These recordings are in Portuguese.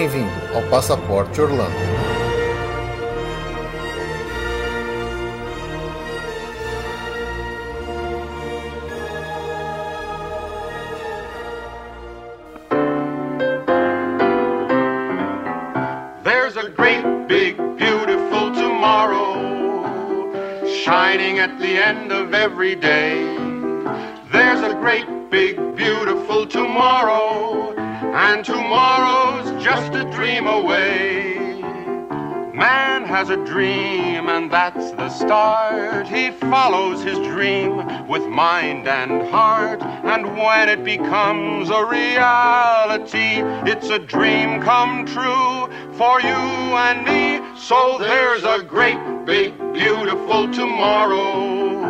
Bem-vindo ao Passaporte Orlando. There's a great, big, beautiful tomorrow shining at the end of every day. Dream away. Man has a dream, and that's the start. He follows his dream with mind and heart, and when it becomes a reality, it's a dream come true for you and me. So there's a great, big, beautiful tomorrow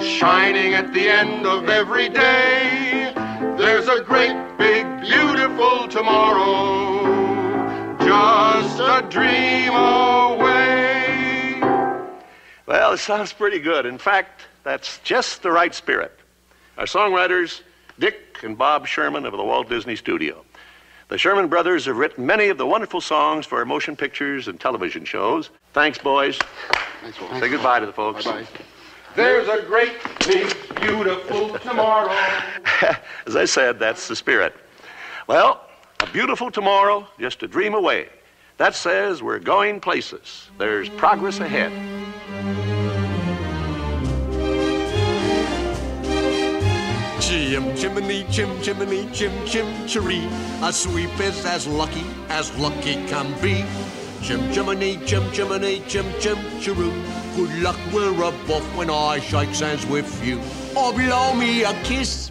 shining at the end of every day. There's a great, big, beautiful tomorrow just a dream away. Well, it sounds pretty good. In fact, that's just the right spirit. Our songwriters, Dick and Bob Sherman of the Walt Disney Studio. The Sherman brothers have written many of the wonderful songs for our motion pictures and television shows. Thanks, boys. Say goodbye to the folks. Bye-bye. There's a great, big, beautiful tomorrow. As I said, that's the spirit. Well, a beautiful tomorrow, just a dream away. That says we're going places. There's progress ahead. Jim, Jiminy, Jim, Jiminy, Jim, Jim, Cheree. A sweep is as lucky as lucky can be. Jim, Jiminy, Jim, Jiminy, Jim, Jim, Cheroo. Good luck, we're above when I shake hands with you. Or blow me a kiss.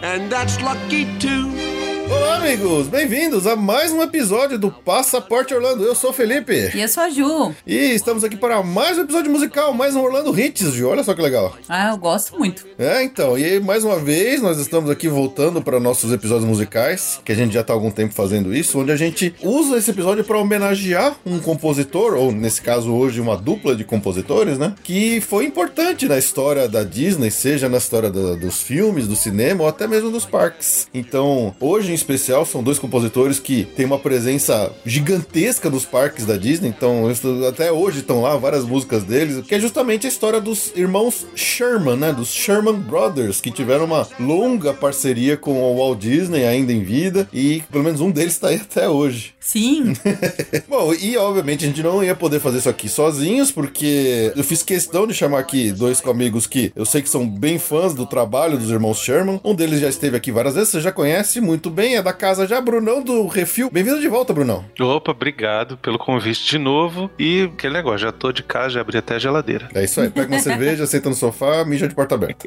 And that's lucky too. Olá, amigos! Bem-vindos a mais um episódio do Passaporte Orlando. Eu sou o Felipe. E eu sou a Ju. E estamos aqui para mais um episódio musical, mais um Orlando Hits, Ju. Olha só que legal. Ah, eu gosto muito. É, então, e aí, mais uma vez nós estamos aqui voltando para nossos episódios musicais, que a gente já está há algum tempo fazendo isso, onde a gente usa esse episódio para homenagear um compositor, ou nesse caso hoje uma dupla de compositores, né? Que foi importante na história da Disney, seja na história da- dos filmes, do cinema ou até mesmo dos parques. Então, hoje em especial, são dois compositores que têm uma presença gigantesca nos parques da Disney, então até hoje estão lá, várias músicas deles, que é justamente a história dos irmãos Sherman, né? Dos Sherman Brothers, que tiveram uma longa parceria com o Walt Disney ainda em vida, e pelo menos um deles está aí até hoje. Sim. Bom, e obviamente a gente não ia poder fazer isso aqui sozinhos, porque eu fiz questão de chamar aqui dois amigos que eu sei que são bem fãs do trabalho dos irmãos Sherman. Um deles já esteve aqui várias vezes, você já conhece muito bem, é da casa já, Brunão do Refil. Bem-vindo de volta, Brunão. Opa, obrigado pelo convite de novo. E aquele negócio, já tô de casa, já abri até a geladeira. É isso aí, pega uma cerveja, senta no sofá, mija de porta aberta.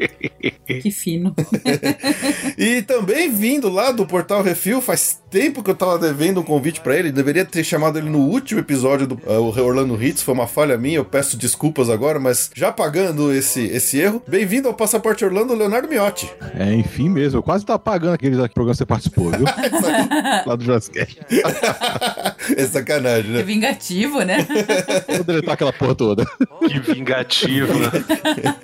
que fino. E também vindo lá do Portal Refil, faz tempo que eu tava devendo um convite pra ele, deveria ter chamado ele no último episódio do uh, Orlando Hits, foi uma falha minha, eu peço desculpas agora, mas já pagando esse, esse erro. Bem-vindo ao Passaporte Orlando, Leonardo Miotti. É, enfim mesmo. Eu quase tava pagando aqueles programas que você participou, viu? Lá do Jurassic. é sacanagem, É né? vingativo, né? Vou deletar aquela porra toda. Que vingativo, né?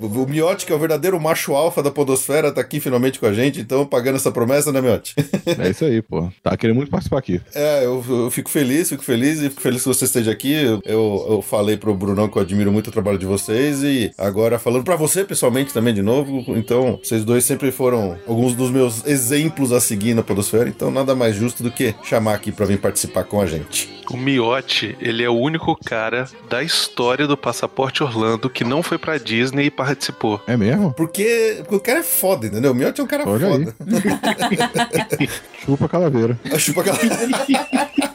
O Miotti, que é o verdadeiro macho alfa da podosfera, tá aqui finalmente com a gente, então pagando essa promessa, né, Miotti? É isso aí, pô. Tá querendo muito participar aqui. É, eu, eu fico feliz, fico feliz e fico feliz que você esteja aqui. Eu, eu, falei pro Brunão que eu admiro muito o trabalho de vocês e agora falando pra você pessoalmente também de novo. Então, vocês dois sempre foram alguns dos meus exemplos a seguir na Podosfera, então nada mais justo do que chamar aqui pra vir participar com a gente. O Miotti, ele é o único cara da história do Passaporte Orlando que não foi pra Disney e participou. É mesmo? Porque, porque o cara é foda, entendeu? O Miotti é um cara Olha aí. foda. Chupa a calaveira. Chupa aquela.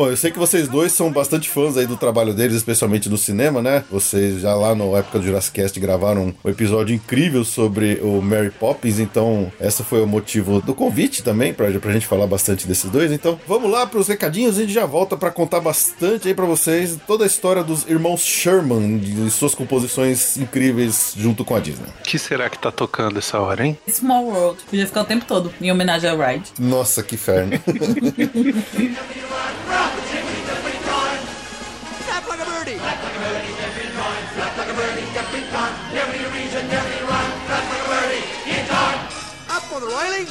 Bom, eu sei que vocês dois são bastante fãs aí do trabalho deles, especialmente no cinema, né? Vocês já lá na época do Jurassic Cast gravaram um episódio incrível sobre o Mary Poppins, então esse foi o motivo do convite também, pra, pra gente falar bastante desses dois. Então, vamos lá pros recadinhos e a gente já volta pra contar bastante aí pra vocês toda a história dos irmãos Sherman e suas composições incríveis junto com a Disney. O que será que tá tocando essa hora, hein? Small World. Podia ficar o tempo todo em homenagem ao Ride. Nossa, que inferno. Riley.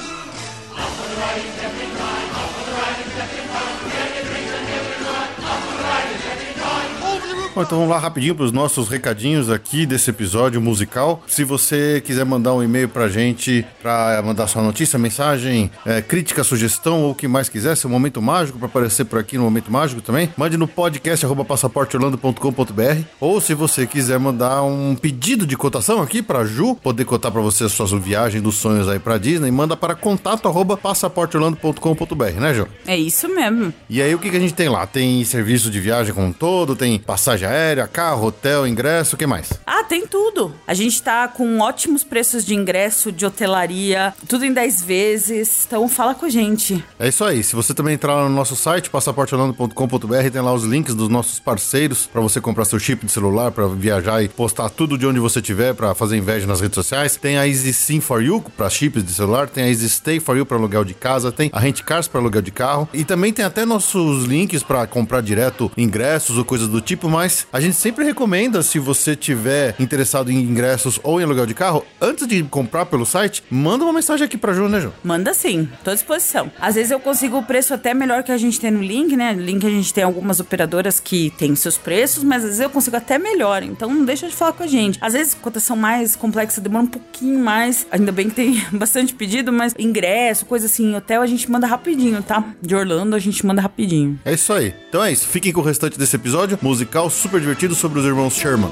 Bom, então vamos lá rapidinho para os nossos recadinhos aqui desse episódio musical. Se você quiser mandar um e-mail pra gente, para mandar sua notícia, mensagem, é, crítica, sugestão ou o que mais quiser, seu momento mágico para aparecer por aqui no Momento Mágico também, mande no podcast passaporteorlando.com.br ou se você quiser mandar um pedido de cotação aqui para Ju, poder cotar para você a sua viagem dos sonhos aí para Disney, manda para contato arroba passaporteorlando.com.br, né, Ju? É isso mesmo. E aí, o que, que a gente tem lá? Tem serviço de viagem como um todo, tem passagem aérea, carro, hotel, ingresso, o que mais? Ah, tem tudo. A gente tá com ótimos preços de ingresso, de hotelaria, tudo em 10 vezes. Então fala com a gente. É isso aí. Se você também entrar no nosso site, passaporteorlando.com.br, tem lá os links dos nossos parceiros para você comprar seu chip de celular, para viajar e postar tudo de onde você tiver, para fazer inveja nas redes sociais. Tem a Easy Sim for You para chips de celular, tem a Easy Stay for You para aluguel de casa, tem a Rent Cars para aluguel de carro e também tem até nossos links para comprar direto ingressos ou coisas do tipo, mas a gente sempre recomenda, se você tiver interessado em ingressos ou em aluguel de carro, antes de comprar pelo site, manda uma mensagem aqui pra Ju, né, Ju? Manda sim, tô à disposição. Às vezes eu consigo o preço até melhor que a gente tem no link, né? No link a gente tem algumas operadoras que tem seus preços, mas às vezes eu consigo até melhor. Então não deixa de falar com a gente. Às vezes cotação mais complexa demora um pouquinho mais. Ainda bem que tem bastante pedido, mas ingresso, coisa assim, hotel a gente manda rapidinho, tá? De Orlando a gente manda rapidinho. É isso aí. Então é isso. Fiquem com o restante desse episódio musical super divertido sobre os irmãos Sherman.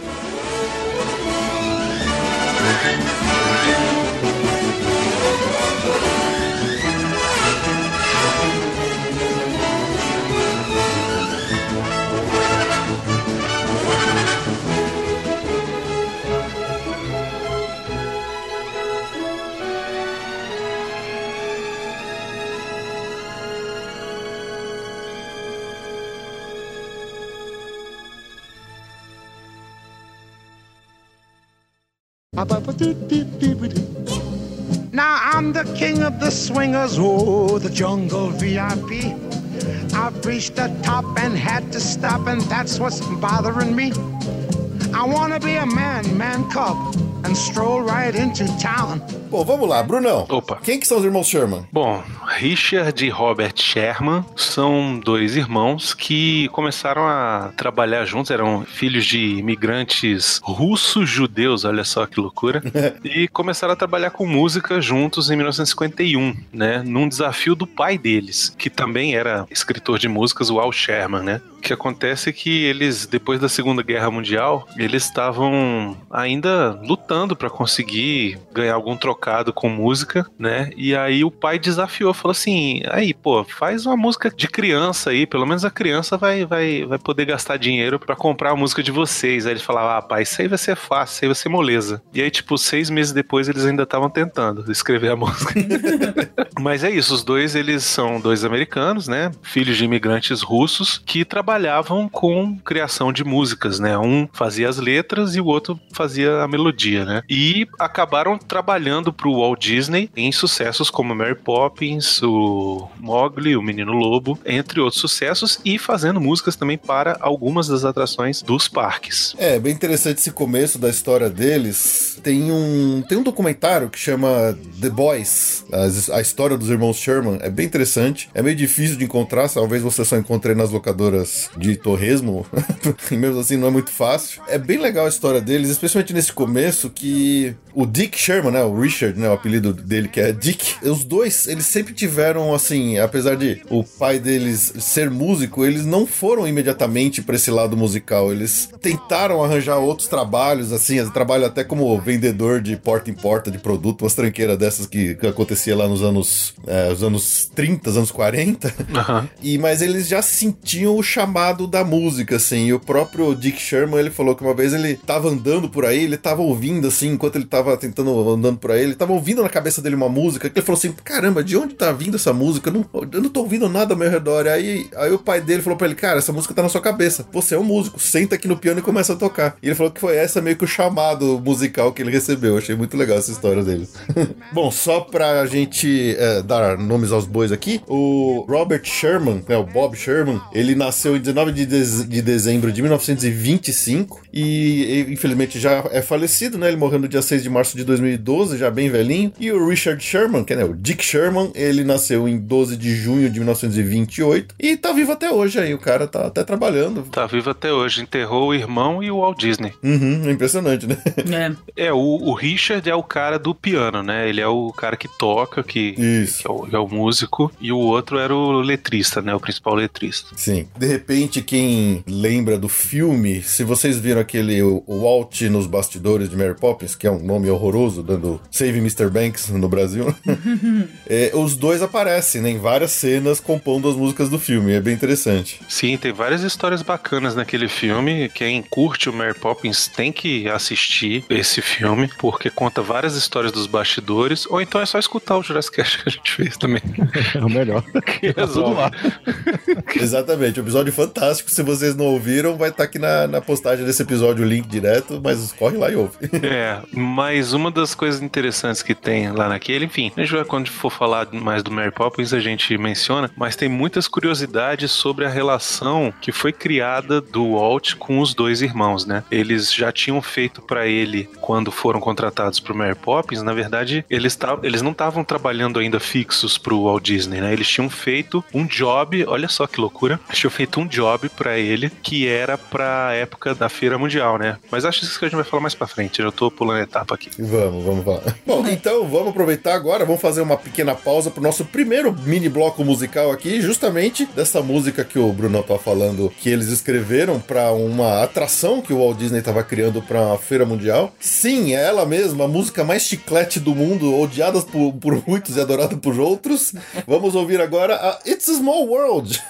Now I'm the king of the swingers, oh, the jungle VIP. I've reached the top and had to stop, and that's what's bothering me. I wanna be a man, man cub, and stroll right into town. Bom, vamos lá, Brunão. Opa. Quem que são os irmãos Sherman? Bom, Richard e Robert Sherman são dois irmãos que começaram a trabalhar juntos, eram filhos de imigrantes russos judeus, olha só que loucura, e começaram a trabalhar com música juntos em 1951, né, num desafio do pai deles, que também era escritor de músicas, o Al Sherman, né? Que acontece é que eles, depois da Segunda Guerra Mundial, eles estavam ainda lutando para conseguir ganhar algum trocado com música, né? E aí o pai desafiou, falou assim: aí, pô, faz uma música de criança aí, pelo menos a criança vai, vai, vai poder gastar dinheiro para comprar a música de vocês. Aí ele falava: ah, pai, isso aí vai ser fácil, isso aí vai ser moleza. E aí, tipo, seis meses depois eles ainda estavam tentando escrever a música. Mas é isso, os dois, eles são dois americanos, né? Filhos de imigrantes russos que trabalhavam com criação de músicas, né? Um fazia as letras e o outro fazia a melodia, né? E acabaram trabalhando pro Walt Disney em sucessos como Mary Poppins, o Mowgli, o Menino Lobo, entre outros sucessos e fazendo músicas também para algumas das atrações dos parques. É, bem interessante esse começo da história deles. Tem um, tem um documentário que chama The Boys, a, a história dos irmãos Sherman. É bem interessante. É meio difícil de encontrar, talvez você só encontre nas locadoras de torresmo. mesmo assim não é muito fácil. É bem legal a história deles, especialmente nesse começo que o Dick Sherman, né, o Richard, né, o apelido dele que é Dick, os dois, eles sempre tiveram assim, apesar de o pai deles ser músico, eles não foram imediatamente para esse lado musical. Eles tentaram arranjar outros trabalhos, assim, trabalho até como vendedor de porta em porta de produto, umas tranqueiras dessas que, que acontecia lá nos anos, é, os anos 30, anos 40. Aham. E, mas eles já sentiam o chamado da música, assim. E o próprio Dick Sherman, ele falou que uma vez ele tava andando por aí, ele tava ouvindo, assim, enquanto ele tava tentando andando por aí, ele tava ouvindo na cabeça dele uma música, que ele falou assim, caramba, de onde tá vindo essa música? Eu não, eu não tô ouvindo nada ao meu redor. Aí, aí o pai dele falou pra ele, cara, essa música tá na sua cabeça. Você é um músico, senta aqui no piano e começa a tocar. E ele falou que foi essa meio que o chamado musical que ele recebeu. Eu achei muito legal essa história dele. Bom, só pra gente é, dar nomes aos bois aqui, o Robert Sherman, né, o Bob Sherman, ele nasceu em 19 de, dez- de dezembro de 1925 e, e, infelizmente já é falecido, né? Ele morreu no dia 6 de março de 2012, já bem velhinho. E o Richard Sherman, que é né, o Dick Sherman, ele nasceu em 12 de junho de 1928 e tá vivo até hoje aí. O cara tá até trabalhando. Tá vivo até hoje. Enterrou o irmão e o Walt Disney. Uhum, é impressionante, né? É. É, o, o Richard é o cara do piano, né? Ele é o cara que toca, que, Isso. que é, o, que é o músico. E o outro era o letrista, né? O principal letrista. Sim. De repente, quem lembra do filme, se vocês viram aquele o o Walt nos bastidores de Mary Poppins, que é um nome horroroso, dando Save Mr. Banks no Brasil, é, os dois aparecem né, em várias cenas compondo as músicas do filme. É bem interessante. Sim, tem várias histórias bacanas naquele filme. Quem curte o Mary Poppins tem que assistir esse filme, porque conta várias histórias dos bastidores, ou então é só escutar o Jurassic Cast que a gente fez também. É o melhor. Que Tá tudo lá. Exatamente, um episódio fantástico. Se vocês não ouviram, vai estar aqui na, na postagem desse episódio o link direto, mas corre lá e ouve. É, mas uma das coisas interessantes que tem lá naquele, enfim, a gente quando for falar mais do Mary Poppins, a gente menciona, mas tem muitas curiosidades sobre a relação que foi criada do Walt com os dois irmãos, né? Eles já tinham feito pra ele quando foram contratados pro Mary Poppins, na verdade, eles, eles não estavam trabalhando ainda fixos pro Walt Disney, né? Eles tinham feito um job, olha só que loucura, tinham feito um job pra ele que era pra época da Feira Mundial, né? Mas acho isso que a gente vai falar mais pra frente, eu tô pulando etapa aqui. Vamos, vamos falar. Bom, então vamos aproveitar agora, vamos fazer uma pequena pausa pro nosso primeiro mini bloco musical aqui, justamente dessa música que o Bruno tá falando, que eles escreveram pra uma atração que o Walt Disney tava criando pra feira mundial. Sim, é ela mesma, a música mais chiclete do mundo, odiada por, por muitos e adorada por outros. Vamos ouvir agora a It's a Small World.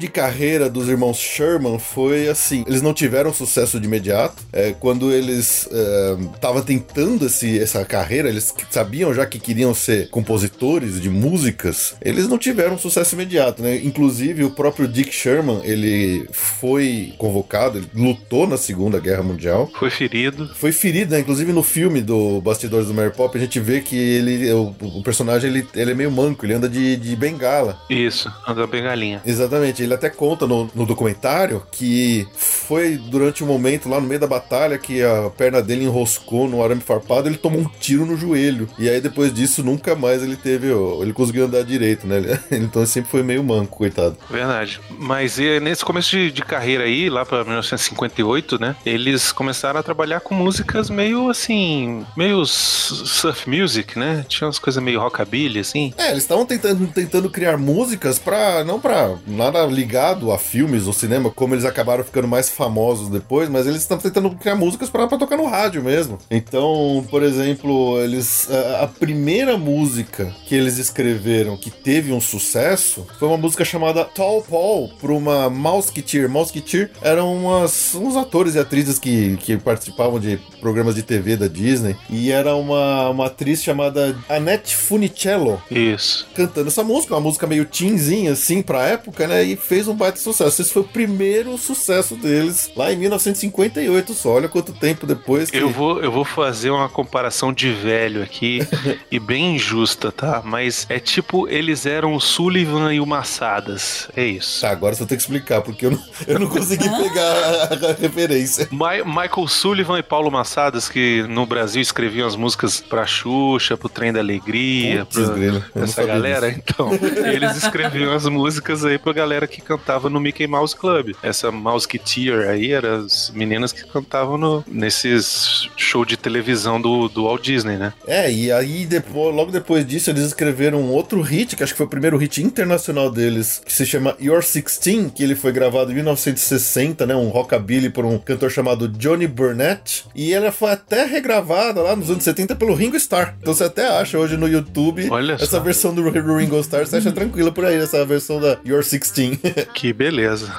De carreira dos irmãos Sherman foi assim: eles não tiveram sucesso de imediato. É, quando eles estavam tentando esse, essa carreira, eles sabiam já que queriam ser compositores de músicas, eles não tiveram sucesso imediato, né? Inclusive, o próprio Dick Sherman ele foi convocado, ele lutou na Segunda Guerra Mundial. Foi ferido. Foi ferido, né? Inclusive no filme do Bastidores do Mary Poppins, a gente vê que ele, o, o personagem ele, ele é meio manco, ele anda de, de bengala. Isso, anda bem galinha. Exatamente, ele até conta no, no documentário que foi durante um momento lá no meio da batalha que a perna dele enroscou no arame farpado, ele tomou um tiro no joelho. E aí depois disso nunca mais ele teve, ó, ele conseguiu andar direito, né? Então ele sempre foi meio manco, coitado. Verdade. Mas nesse começo de, de carreira aí, lá pra 1958, né? Eles começaram a trabalhar com músicas meio assim, meio surf music, né? Tinha umas coisas meio rockabilly, assim. É, eles estavam tentando, tentando criar músicas pra. não pra nada ligado a filmes ou cinema, como eles acabaram ficando mais famosos depois, mas eles estão tentando criar músicas pra, pra tocar no rádio mesmo. Então, por exemplo, eles a, a primeira música que eles escreveram que teve um sucesso foi uma música chamada Tall Paul para uma Mouseketeer. Mouseketeer eram umas, uns atores e atrizes que, que participavam de programas de TV da Disney e era uma, uma atriz chamada Annette Funicello Isso. cantando essa música, uma música meio teenzinha assim pra época, né? E fez um baita sucesso. Esse foi o primeiro sucesso deles lá em 1958 só. Olha quanto tempo depois que... Eu vou, eu vou fazer uma comparação de velho aqui e bem injusta, tá? Mas é tipo, eles eram o Sullivan e o Massadas. É isso. Tá, agora você ter que explicar, porque eu não, eu não consegui pegar a, a referência. Mi- Michael Sullivan e Paulo Massadas, que no Brasil escreviam as músicas pra Xuxa, pro Trem da Alegria, Putz, pra grilo, essa galera. disso. Então, eles escreviam as músicas aí pra galera que cantava no Mickey Mouse Club. Essa Mouseketeer aí eram as meninas que cantavam no, nesses show de televisão do, do Walt Disney, né? É, e aí depois, logo depois disso eles escreveram um outro hit, que acho que foi o primeiro hit internacional deles, que se chama Your Sixteen, que ele foi gravado em 1960, né, um rockabilly por um cantor chamado Johnny Burnett, e ela foi até regravada lá nos anos 70 pelo Ringo Starr. Então você até acha hoje no YouTube Olha essa só. versão do Ringo Starr, você acha tranquila por aí, essa versão da Your Sixteen. Que beleza.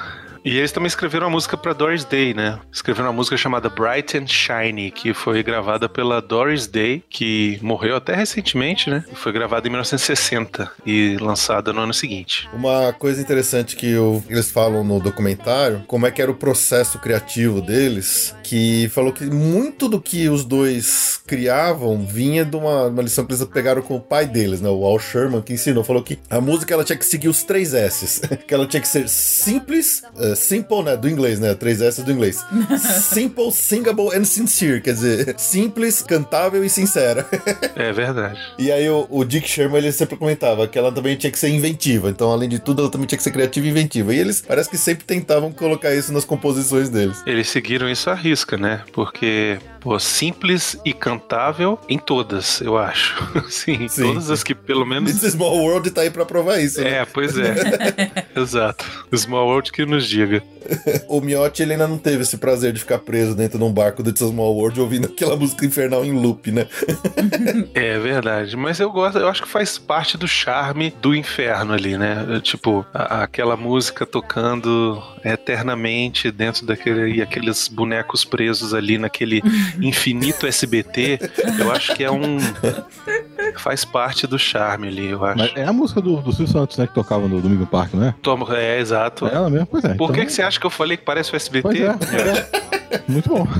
E eles também escreveram uma música pra Doris Day, né? Escreveram uma música chamada Bright and Shiny, que foi gravada pela Doris Day, que morreu até recentemente, né? E foi gravada em 1960 e lançada no ano seguinte. Uma coisa interessante que eu- eles falam no documentário, como é que era o processo criativo deles, que falou que muito do que os dois criavam vinha de uma, uma lição que eles pegaram com o pai deles, né, o Al Sherman, que ensinou, falou que a música ela tinha que seguir os três S's, que ela tinha que ser simples, simple, né, do inglês, né, três S's do inglês, simple, singable and sincere, quer dizer, simples, cantável e sincera. É verdade. E aí o, o Dick Sherman ele sempre comentava que ela também tinha que ser inventiva. Então, além de tudo, ela também tinha que ser criativa e inventiva. E eles parece que sempre tentavam colocar isso nas composições deles. Eles seguiram isso à risca, né? Porque, pô, simples e cantável em todas, eu acho. Sim, Sim. todas as que pelo menos. This Small World tá aí pra provar isso, né? É, pois é. Exato. Small World que nos diga. O Miotti ele ainda não teve esse prazer de ficar preso dentro de um barco do This Small World ouvindo aquela música infernal em loop, né? É verdade, mas eu gosto, eu acho que faz parte do charme do inferno ali, né? Tipo, a- aquela música tocando eternamente dentro daquele e aqueles bonecos presos ali naquele infinito SBT, eu acho que é um faz parte do charme ali, eu acho. Mas é a música do, do Silvio Santos, né, que tocava no Domingo Parque, não é? Toma, é exato. É ela mesmo? Pois é. Por que, então- que você acha que eu falei que parece o SBT? Pois é, é. Muito bom.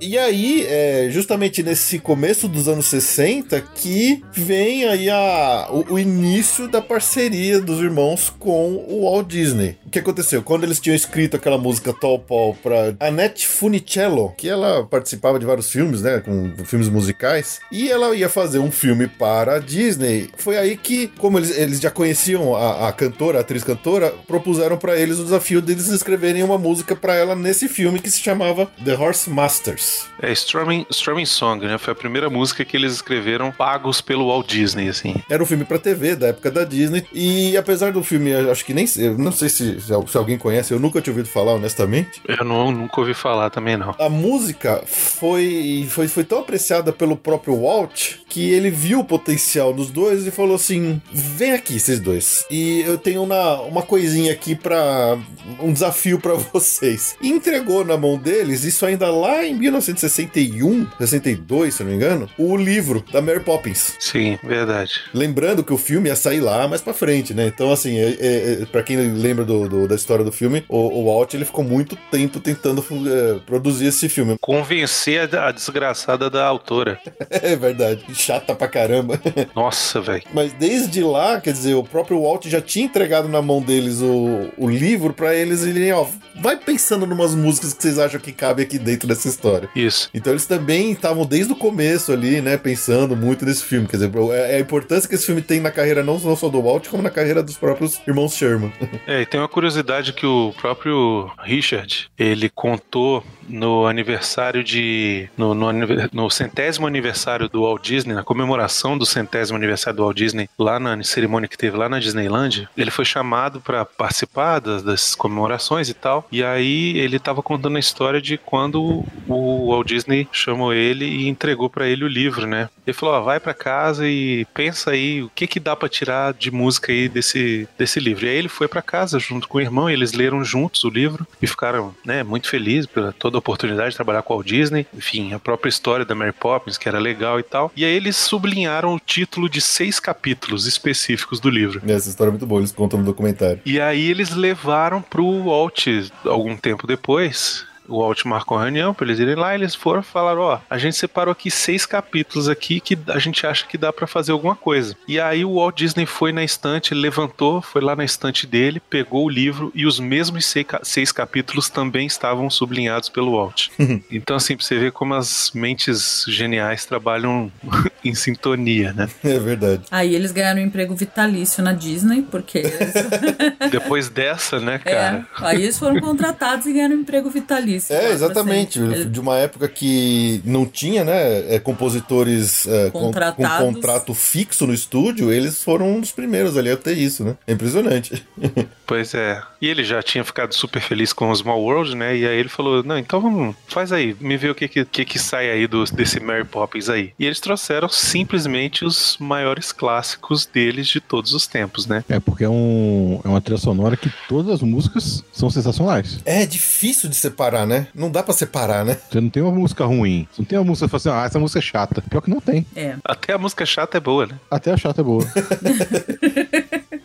E aí, é justamente nesse começo dos anos 60 que vem aí a, o, o início da parceria dos irmãos com o Walt Disney. O que aconteceu? Quando eles tinham escrito aquela música Tall Paul pra Annette Funicello, que ela participava de vários filmes, né, com filmes musicais, e ela ia fazer um filme para a Disney, foi aí que, como eles, eles já conheciam a, a cantora, a atriz cantora, propuseram pra eles o desafio deles escreverem uma música pra ela nesse filme que se chamava The Horse Masters. É Strumming, Strumming Song, né? Foi a primeira música que eles escreveram pagos pelo Walt Disney, assim. Era um filme pra TV da época da Disney. E apesar do filme, acho que nem sei, não sei se, se al- se alguém conhece, eu nunca tinha ouvido falar, honestamente. Eu não, nunca ouvi falar também, não. A música foi, foi, foi tão apreciada pelo próprio Walt que ele viu o potencial nos dois e falou assim: vem aqui, vocês dois. E eu tenho uma, uma coisinha aqui pra. um desafio pra vocês. E entregou na mão deles, isso ainda lá em 1961, 62, se não me engano, o livro da Mary Poppins. Sim, verdade. Lembrando que o filme ia sair lá mais pra frente, né? Então, assim, é, é, é, pra quem lembra do, do- da história do filme, o, o Walt ele ficou muito tempo tentando é, produzir esse filme. Convencer a, a desgraçada da autora. É verdade. Chata pra caramba. Nossa, velho. Mas desde lá, quer dizer, o próprio Walt já tinha entregado na mão deles o, o livro pra eles irem, ó, vai pensando numas músicas que vocês acham que cabe aqui dentro dessa história. Isso. Então eles também estavam desde o começo ali, né, pensando muito nesse filme. Quer dizer, é é a importância que esse filme tem na carreira não só do Walt, como na carreira dos próprios irmãos Sherman. É, e tem uma curiosidade que o próprio Richard, ele contou no aniversário de. No, no, no centésimo aniversário do Walt Disney, na comemoração do centésimo aniversário do Walt Disney, lá na cerimônia que teve lá na Disneyland, ele foi chamado para participar das, das comemorações e tal. E aí ele tava contando a história de quando o Walt Disney chamou ele e entregou para ele o livro, né? Ele falou: ó, vai para casa e pensa aí o que que dá para tirar de música aí desse, desse livro. E aí ele foi para casa junto com o irmão, eles leram juntos o livro e ficaram, né, muito felizes pela toda a oportunidade de trabalhar com o Walt Disney. Enfim, a própria história da Mary Poppins, que era legal e tal. E aí eles sublinharam o título de seis capítulos específicos do livro. Essa história é muito boa, eles contam no documentário. E aí eles levaram pro Walt algum tempo depois. O Walt marcou uma reunião pra eles irem lá, e eles foram e falaram, ó, a gente separou aqui seis capítulos aqui que a gente acha que dá pra fazer alguma coisa. E aí o Walt Disney foi na estante, ele levantou, foi lá na estante dele, pegou o livro e os mesmos seis, ca- seis capítulos também estavam sublinhados pelo Walt. então assim, pra você ver como as mentes geniais trabalham em sintonia, né? É verdade. Aí eles ganharam um emprego vitalício na Disney, porque eles, Depois dessa, né, é, cara? aí eles foram contratados e ganharam um emprego vitalício. É, Pra exatamente. sempre. De uma época que não tinha, né, é, compositores é, com, com contrato fixo no estúdio, eles foram um dos primeiros ali a ter isso, né? É impressionante. Pois é. E ele já tinha ficado super feliz com o Small World, né? E aí ele falou: Não, então vamos, faz aí, me vê o que que, que, que sai aí do, desse Mary Poppins aí. E eles trouxeram simplesmente os maiores clássicos deles de todos os tempos, né? É, porque é, um, é uma trilha sonora que todas as músicas são sensacionais. É difícil de separar, né? Não dá pra separar, né? Você não tem uma música ruim. Você não tem uma música que fala assim, ah, essa música é chata. Pior que não tem. É. Até a música chata é boa, né? Até a chata é boa.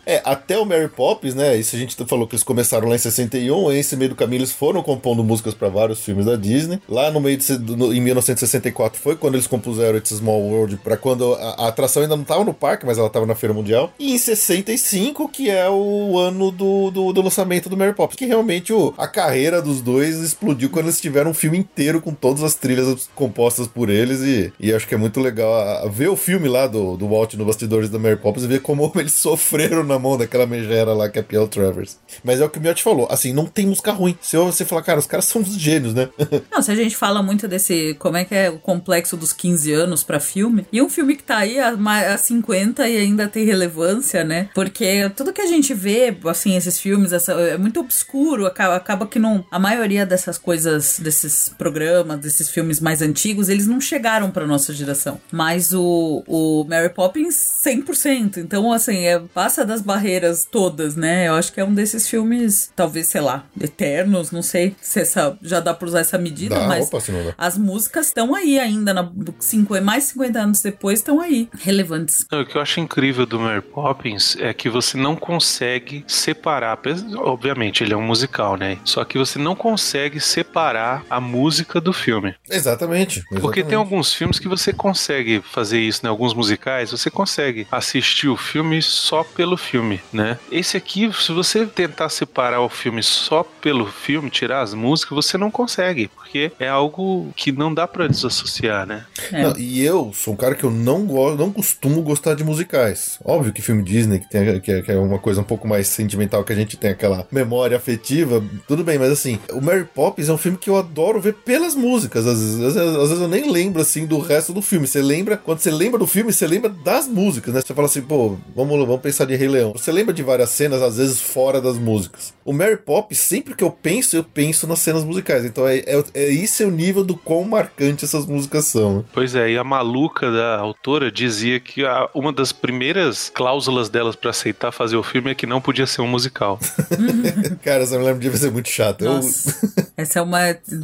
É, até o Mary Poppins, né? Isso a gente falou que eles começaram lá em 61, e nesse meio do caminho eles foram compondo músicas pra vários filmes da Disney. Lá no meio de no- em 1964 foi quando eles compuseram It's Small World para quando a, a atração ainda não tava no parque, mas ela tava na Feira Mundial. E em 65, que é o ano do, do, do lançamento do Mary Poppins, que realmente o, a carreira dos dois explodiu quando eles tiveram um filme inteiro com todas as trilhas compostas por eles e, e acho que é muito legal a- a ver o filme lá do, do Walt no Bastidores da Mary Poppins e ver como eles sofreram na mão daquela megera lá que é a Piel Travers. Mas é o que o Miotti falou, assim, não tem música ruim. Se você falar, cara, os caras são uns gênios, né? Não, se a gente fala muito desse, como é que é o complexo dos 15 anos pra filme, e um filme que tá aí ma- há 50 e ainda tem relevância, né? Porque tudo que a gente vê, assim, esses filmes, essa- é muito obscuro, acaba, acaba que não. A maioria dessas coisas, desses programas, desses filmes mais antigos, eles não chegaram pra nossa geração. Mas o, o Mary Poppins, 100%. Então, assim, é, passa das barreiras todas, né? Eu acho que é um desses filmes, talvez, sei lá, eternos, não sei se essa, já dá pra usar essa medida, Dá, mas opa, se não dá. as músicas estão aí ainda, na, cinco, mais 50 anos depois, estão aí, relevantes. O que eu acho incrível do Mary Poppins é que você não consegue separar, obviamente ele é um musical, né? Só que você não consegue separar a música do filme. Exatamente. Porque exatamente. tem alguns filmes que você consegue fazer isso, né? Alguns musicais, você consegue assistir o filme só pelo filme, né? Esse aqui, se você tentar separar o filme só pelo filme, tirar as músicas, você não consegue, porque é algo que não dá pra desassociar, né? É. Não, e eu sou um cara que eu não gosto, não costumo gostar de musicais. Óbvio que filme Disney, que, tem, que, é, que é uma coisa um pouco mais sentimental, que a gente tem aquela memória afetiva, tudo bem, mas assim, o Mary Poppins é um filme que eu adoro ver pelas músicas. Às vezes, às vezes, às vezes eu nem lembro assim do resto do filme. Você lembra, quando você lembra do filme, você lembra das músicas, né? Você fala assim, pô, vamos, vamos pensar de Rei Leão. Você lembra de várias cenas, às vezes fora das músicas. O Mary Poppins, sempre que eu penso, eu penso nas cenas musicais. Então é, é, é esse é o nível do quão marcante essas músicas são. né? Pois é, e a maluca da autora dizia que a- uma das primeiras cláusulas delas pra aceitar fazer o filme é que não podia ser um musical. Cara, essa mulher devia ser muito chata. Eu- essa é uma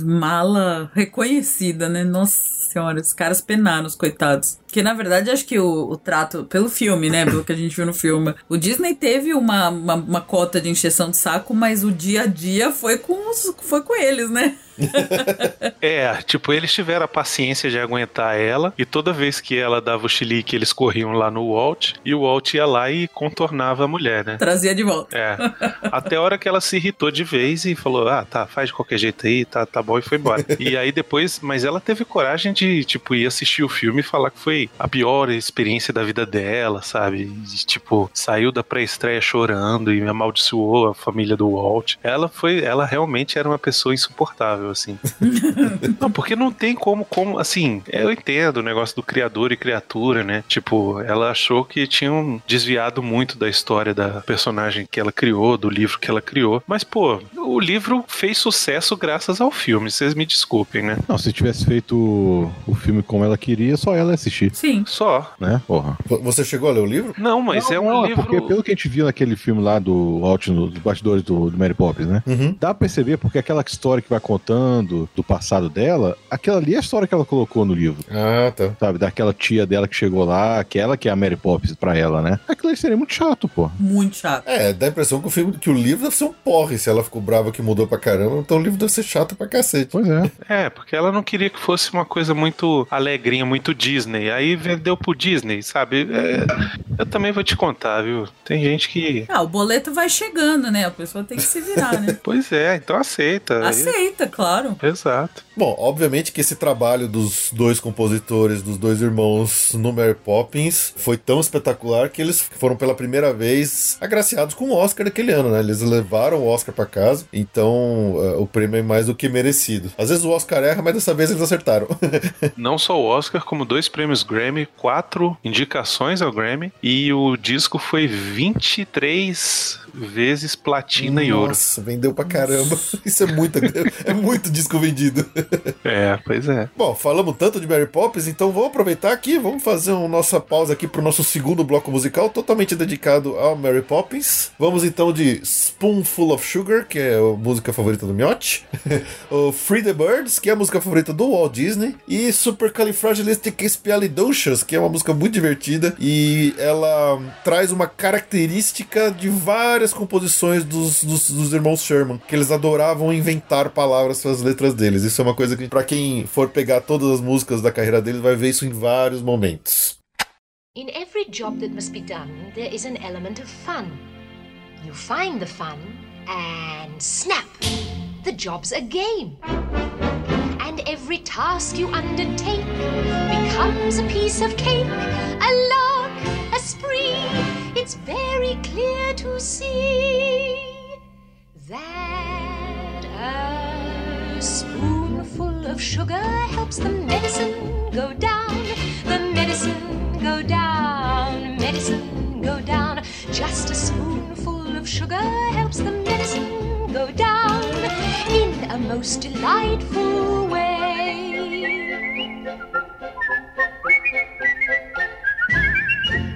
mala reconhecida, né? Nossa senhora, os caras penaram, os coitados. Porque, na verdade, acho que o, o trato, pelo filme, né? Pelo que a gente viu no filme, o Disney teve uma, uma, uma cota de encheção de saco, mas o dia a dia foi com, os, foi com eles, né? É, tipo, eles tiveram a paciência de aguentar ela, e toda vez que ela dava o chilique, eles corriam lá no Walt, e o Walt ia lá e contornava a mulher, né? Trazia de volta. É. Até a hora que ela se irritou de vez e falou: Ah, tá, faz de qualquer jeito aí, tá, tá bom, e foi embora. E aí depois, mas ela teve coragem de, tipo, ir assistir o filme e falar que foi a pior experiência da vida dela, sabe? E, tipo, saiu da pré-estreia chorando e amaldiçoou a família do Walt. Ela foi, ela realmente era uma pessoa insuportável, assim. não, porque não tem como, como, assim, eu entendo o negócio do criador e criatura, né? Tipo, ela achou que tinham desviado muito da história da personagem que ela criou, do livro que ela criou. Mas, pô, o livro fez sucesso graças ao filme, vocês me desculpem, né? Não, se tivesse feito o, o filme como ela queria, só ela ia assistir, Sim. Só. né? Porra. Você chegou a ler o livro? Não, mas Não, é um não, livro. Porque pelo que a gente viu naquele filme lá do Walt, no- dos bastidores do, do Mary Poppins, né? Uhum. Dá pra perceber porque aquela história que vai contando do passado dela, aquela ali é a história que ela colocou no livro. Ah, tá. Sabe, daquela tia dela que chegou lá, aquela que é a Mary Poppins pra ela, né? Aquilo aí seria muito chato, pô. Muito chato. É, dá a impressão que o, filme, que o livro deve ser um porre se ela ficou brava que mudou pra caramba, então o livro deve ser chato pra cacete. Pois é. É, porque ela não queria que fosse uma coisa muito alegrinha, muito Disney. Aí vendeu pro Disney, sabe? É, eu também vou te contar, viu? Tem gente que. Ah, o boleto vai chegando, né? A pessoa tem que se virar, né? Pois é, então aceita. Aí- Aceita, claro. Exato. Bom, obviamente que esse trabalho dos dois compositores, dos dois irmãos no Mary Poppins, foi tão espetacular que eles foram pela primeira vez agraciados com o Oscar daquele ano, né? Eles levaram o Oscar pra casa, então eh, o prêmio é mais do que merecido. Às vezes o Oscar erra, mas dessa vez eles acertaram. Não só o Oscar, como dois prêmios Grammy, quatro indicações ao Grammy, e o disco foi 23 vezes platina e ouro. Nossa, vendeu pra caramba. Isso é muito, é muito disco vendido. É, pois é. Bom, falamos tanto de Mary Poppins, então vamos aproveitar aqui, vamos fazer uma nossa pausa aqui pro nosso segundo bloco musical, totalmente dedicado ao Mary Poppins. Vamos então de Spoonful of Sugar, que é a música favorita do Miotti, o Free the Birds, que é a música favorita do Walt Disney, e Supercalifragilisticexpialidocious, que é uma música muito divertida e ela traz uma característica de várias composições dos, dos, dos irmãos Sherman, que eles adoravam inventar palavras para as letras deles. Isso é uma coisa que, para quem for pegar todas as músicas da carreira deles, vai ver isso em vários momentos. In every job that must be done, there is an element of fun. You find the fun, and snap! The job's a game. And every task you undertake becomes a piece of cake, a lark, a spree. It's very clear to see that a spoonful of sugar helps the medicine go down. The medicine go down, medicine go down. Just a spoonful of sugar helps the medicine go down in a most delightful way.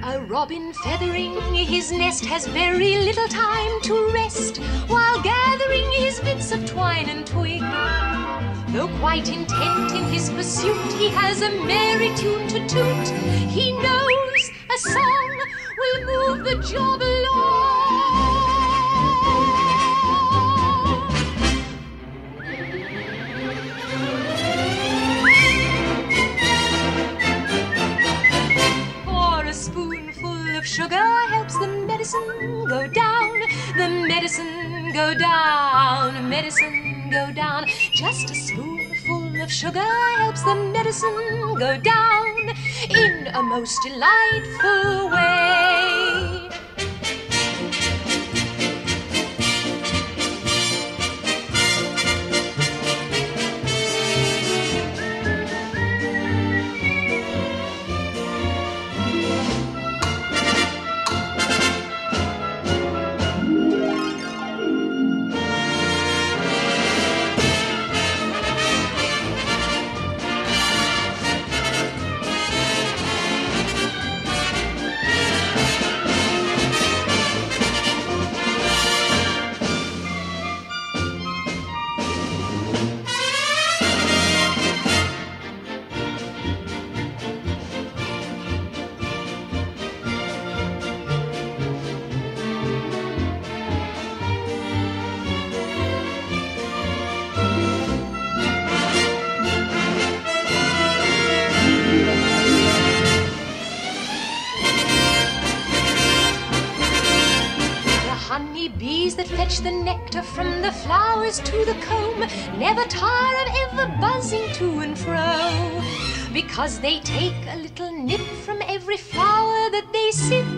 A robin feathering his nest has very little time to rest while gathering his bits of twine and twig. Though quite intent in his pursuit, he has a merry tune to toot. He knows a song will move the job along. Spoonful of sugar helps the medicine go down. The medicine go down, medicine go down. Just a spoonful of sugar helps the medicine go down in a most delightful way. to and fro because they take a little nip from every flower that they sip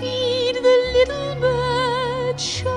feed the little bird.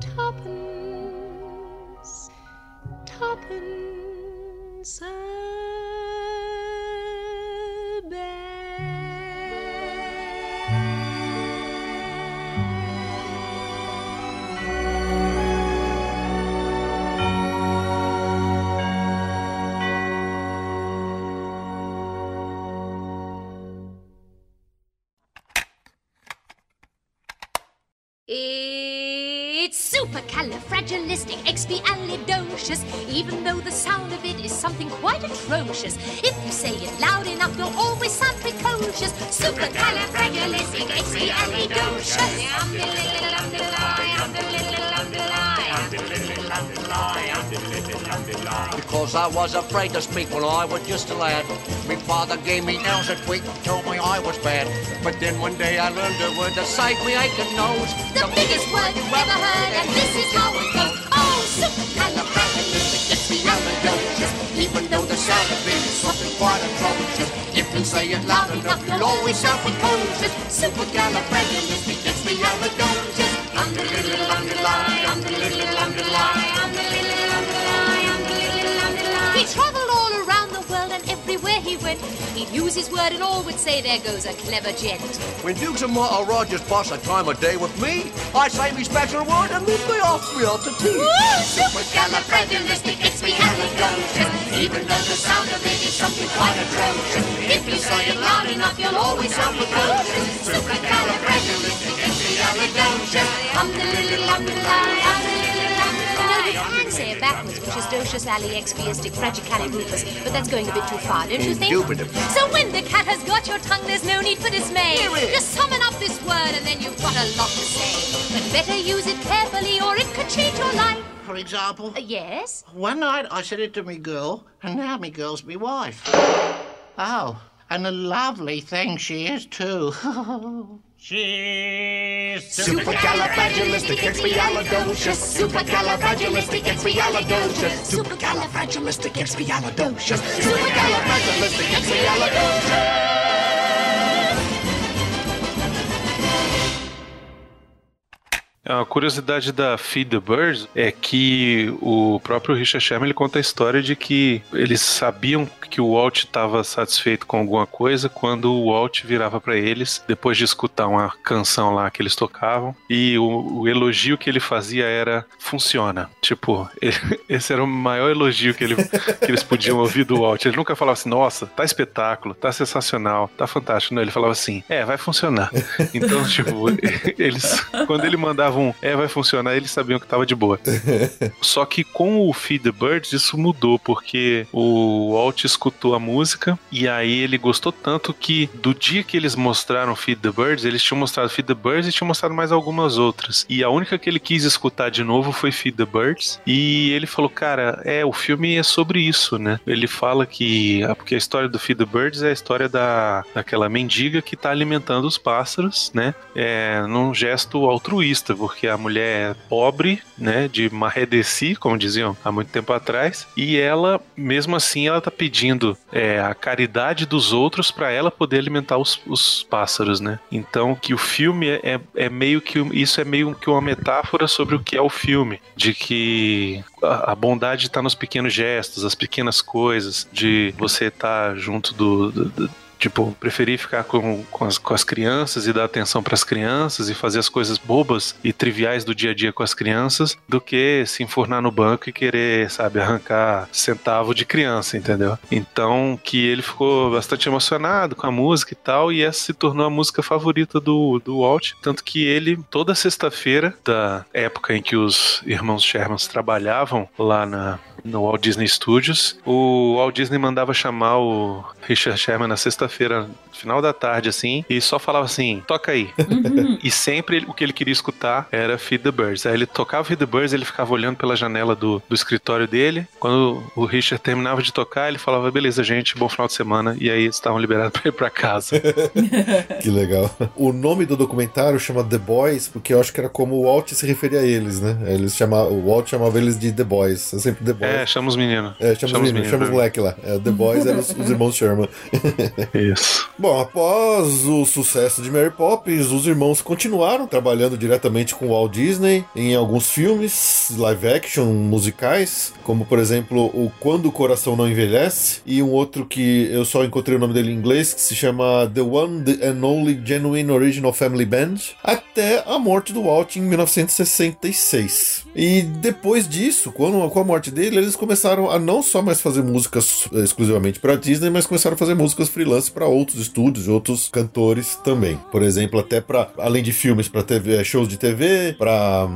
toppin's tuppence. Uh, It's supercalifragilisticexpialidocious, even though the sound of it is something quite atrocious. If you say it loud enough, you'll always sound precocious. Because I was afraid to speak when I was just a lad. My father gave me nails a tweak and told me I was bad. But then one day I learned a word to save me aching nose. The biggest word you've ever heard, and this is how it goes. Oh, supercalifragilisticexpialidocious, Even though the sound of it is something quite atrocious. If you say it loud enough, you'll always sound precocious. Supercalifragilisticexpialidocious. Underlittle, underlie, underlittle, underlie, went, he'd use his word, and all would say, "There goes a clever gent." When Dukes and Martha Rogers pass a time of day with me, I say me special word and leave me off me to tea. Supercalifragilisticexpialidocious, even though the sound of it is something quite atrocious. If you say it loud enough, you'll always sound precocious. Supercalifragilisticexpialidocious, um the little um the lie, um the little um the You can say it backwards, which is docious ali expiastic fragicalibufus, but that's going a bit too far, don't you think? Indubitably. So when the cat has got your tongue, there's no need for dismay. Just summon up this word and then you've got a lot to say. But better use it carefully or it could change your life. For example, Uh, yes? one night I said it to me girl, and now me girl's me wife. Oh, and a lovely thing she is too. She's Supercalifragilisticexpialidocious. Supercalifragilisticexpialidocious. Supercalifragilisticexpialidocious. Supercalifragilisticexpialidocious. A curiosidade da Feed the Birds é que o próprio Richard Sherman ele conta a história de que eles sabiam que o Walt estava satisfeito com alguma coisa quando o Walt virava para eles depois de escutar uma canção lá que eles tocavam e o, o elogio que ele fazia era funciona. Tipo, ele- esse era o maior elogio que, ele- que eles podiam ouvir do Walt. Ele nunca falava assim, nossa, tá espetáculo, tá sensacional, tá fantástico. Não, ele falava assim, é, vai funcionar. Então, tipo, eles, quando ele mandava um, é, vai funcionar, eles sabiam que tava de boa. Só que com o Feed the Birds isso mudou, porque o Walt escutou a música e aí ele gostou tanto que do dia que eles mostraram Feed the Birds, eles tinham mostrado Feed the Birds e tinham mostrado mais algumas outras. E a única que ele quis escutar de novo foi Feed the Birds. E ele falou, cara, é, o filme é sobre isso, né? Ele fala que, porque a história do Feed the Birds é a história da, daquela mendiga que tá alimentando os pássaros, né? É, num gesto altruísta, porque a mulher é pobre, né? De marredeci, como diziam há muito tempo atrás, e ela, mesmo assim, ela tá pedindo é, a caridade dos outros para ela poder alimentar os, os pássaros, né? Então, que o filme é, é, é meio que isso é meio que uma metáfora sobre o que é o filme, de que a, a bondade está nos pequenos gestos, as pequenas coisas, de você estar junto do- do- do Tipo, preferir ficar com, com, as, com as crianças e dar atenção para as crianças e fazer as coisas bobas e triviais do dia a dia com as crianças do que se enfornar no banco e querer, sabe, arrancar centavo de criança, entendeu? Então, que ele ficou bastante emocionado com a música e tal, e essa se tornou a música favorita do, do Walt. Tanto que ele, toda sexta-feira da época em que os irmãos Shermans trabalhavam lá na, no Walt Disney Studios, o Walt Disney mandava chamar o Richard Sherman na sexta-feira, final da tarde, assim, e só falava assim: toca aí. e sempre ele- o que ele queria escutar era Feed the Birds. Aí ele tocava Feed the Birds, ele ficava olhando pela janela do, do escritório dele. Quando o Richard terminava de tocar, ele falava: beleza, gente, bom final de semana. E aí eles estavam liberados pra ir pra casa. Que legal. O nome do documentário chama The Boys, porque eu acho que era como o Walt se referia a eles, né? Eles chama, o Walt chamava eles de The Boys. É sempre The Boys. É, chama os meninos. É, chama, os meninos, chama os moleque lá. É, The Boys eram os, os irmãos Sherman. Isso. Bom, após o sucesso de Mary Poppins, os irmãos continuaram trabalhando diretamente com Walt Disney em alguns filmes, live action, musicais, como por exemplo o Quando o Coração Não Envelhece, e um outro que eu só encontrei o nome dele em inglês, que se chama The One and Only Genuine Original Family Band, até a morte do Walt em 1966. E depois disso, quando, com a morte dele, eles começaram a não só mais fazer músicas eh, exclusivamente para Disney, mas começaram a fazer músicas freelance para outros estúdios, outros cantores também. Por exemplo, até para além de filmes para TV, shows de TV, para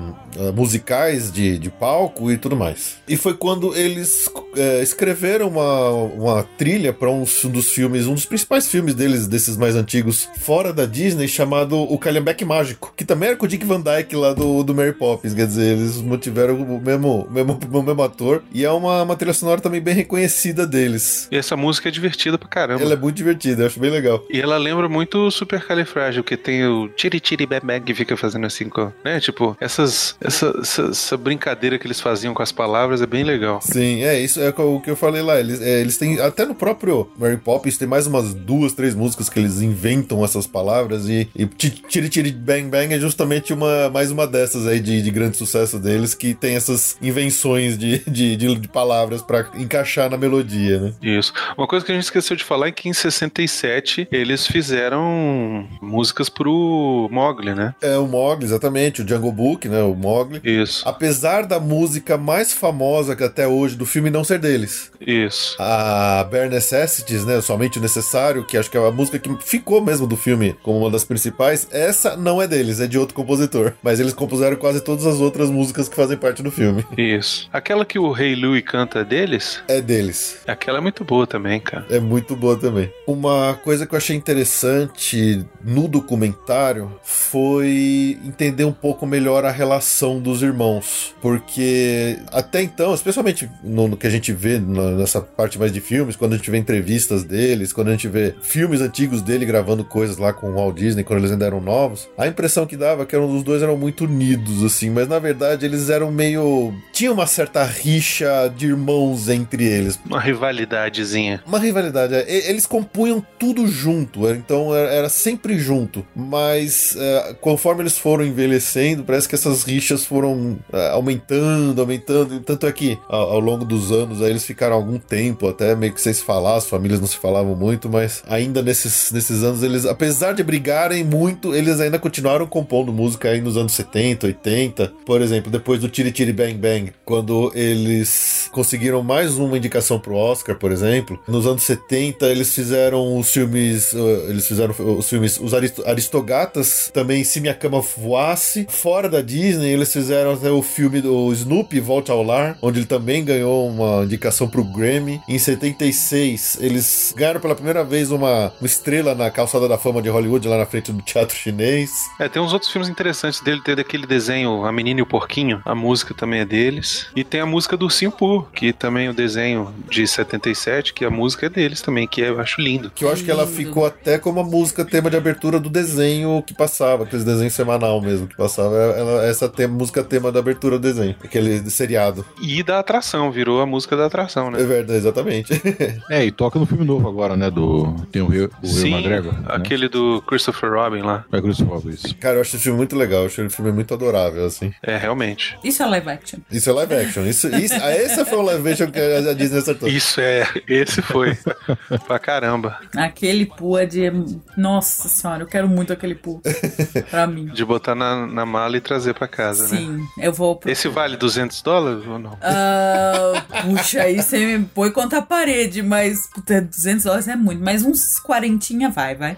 musicais de, de palco e tudo mais. E foi quando eles eh, escreveram uma, uma trilha para um dos filmes, um dos principais filmes deles, desses mais antigos, fora da Disney, chamado O Calhambeque Mágico, que também era com o Dick Van Dyke lá do, do Mary Poppins, quer dizer, eles mantiveram o mesmo, o mesmo, o mesmo ator, e é uma, uma trilha sonora também bem reconhecida deles. E essa música é divertida pra caramba. Ela é muito divertida, eu acho bem legal. E ela lembra muito o Super Califrágil, que tem o tiri tiri bang que fica fazendo assim, com, né? Tipo, essas, essa, essa, essa brincadeira que eles faziam com as palavras é bem legal. Sim, é isso é o que eu falei lá. Eles, é, eles têm, até no próprio Mary Poppins, tem mais umas duas, três músicas que eles inventam essas palavras e, e ti- Tiri Tiri Bang Bang é justamente uma, mais uma dessas aí de, de grande sucesso deles que tem essas invenções de, de, de, de palavras pra encaixar na melodia, né? Isso. Uma coisa que a gente esqueceu de falar é que em 67 eles fizeram músicas pro Mogli, né? É o Mogli, exatamente, o Jungle Book, né? O Mogli. Isso. Apesar da música mais famosa que até hoje do filme não ser deles. Isso. A Bare Necessities, né? Somente o Necessário, que acho que é a música que ficou mesmo do filme como uma das principais. Essa não é deles, é de outro compositor. Mas eles compuseram quase todas as outras músicas que fazem parte do filme. Isso. Aquela que o Rei Louie canta é deles? É deles. Aquela é muito boa também, cara. É muito boa também. Uma coisa que eu achei interessante no documentário foi entender um pouco melhor a relação dos irmãos. Porque até então, especialmente no, no que a gente vê na- nessa parte mais de filmes, quando a gente vê entrevistas deles, quando a gente vê filmes antigos dele gravando coisas lá com o Walt Disney, quando eles ainda eram novos, a impressão que dava é que eram, os dois eram muito unidos, assim, mas na verdade eles eram meio. tinha uma certa rixa de irmãos entre eles. Uma rivalidadezinha. Uma rivalidade. é. Eles compunham tudo junto, é, então era, era sempre junto. Mas é, conforme eles foram envelhecendo, parece que essas rixas foram é, aumentando, aumentando. Tanto é que ao, ao longo dos anos eles ficaram algum tempo até meio que sem se falar, as famílias não se falavam muito, mas ainda nesses, nesses anos eles, apesar de brigarem muito, eles ainda continuaram compondo música aí nos anos 70, 80. Por exemplo, depois do Tiri Tiri Bang Bang, quando eles conseguiram mais uma indicação pro Oscar, por exemplo, nos anos 70 eles fizeram os filmes, eles fizeram os filmes Os Aristo- Aristogatas, também Se Minha Cama Voasse. Fora da Disney, eles fizeram até o filme do Snoopy Volta ao Lar, onde ele também ganhou uma indicação pro Grammy. Em 76, eles ganharam pela primeira vez uma, uma estrela na calçada da fama de Hollywood, lá na frente do teatro chinês. É, tem uns outros filmes interessantes dele. Tem daquele desenho A Menina e o Porquinho. A música também é deles. E tem a música do Pooh, que também é o desenho de 77, que a música é deles também, que eu acho lindo. Que eu acho que ela ficou até como a música tema de abertura do desenho que passava, aquele desenho semanal mesmo que passava. Ela, essa tema, música tema da abertura do desenho, aquele seriado. E da atração, virou a música da atração, né? É verdade, exatamente. É, e toca no filme novo agora, né? Do. Tem o Rio, o Rio Sim, McGregor. né? aquele do Christopher Robin lá. É Christopher Robin, isso. Cara, eu acho esse filme muito legal, eu acho esse filme muito adorável, assim. É, realmente. Isso é live action. Isso é live action. Isso, isso, ah, esse foi o live action que a Disney acertou. Isso é, esse foi. pra caramba. Aquele Poo é de. Nossa senhora, eu quero muito aquele Poo. pra mim. De botar na, na mala e trazer pra casa, né? Sim, eu vou. Pro... Esse vale 200 dólares ou não? Ah, puxa, aí você me põe contra a parede, mas puta, 200 dólares é muito. Mas uns 40 vai, vai.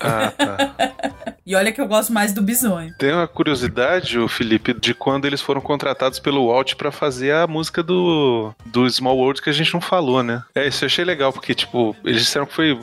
Ah, tá. E olha que eu gosto mais do bisonho. Tem uma curiosidade, o Felipe, de quando eles foram contratados pelo Walt pra fazer a música do, do Small World que a gente não falou, né? É, isso eu achei legal, porque, tipo, eles disseram que foi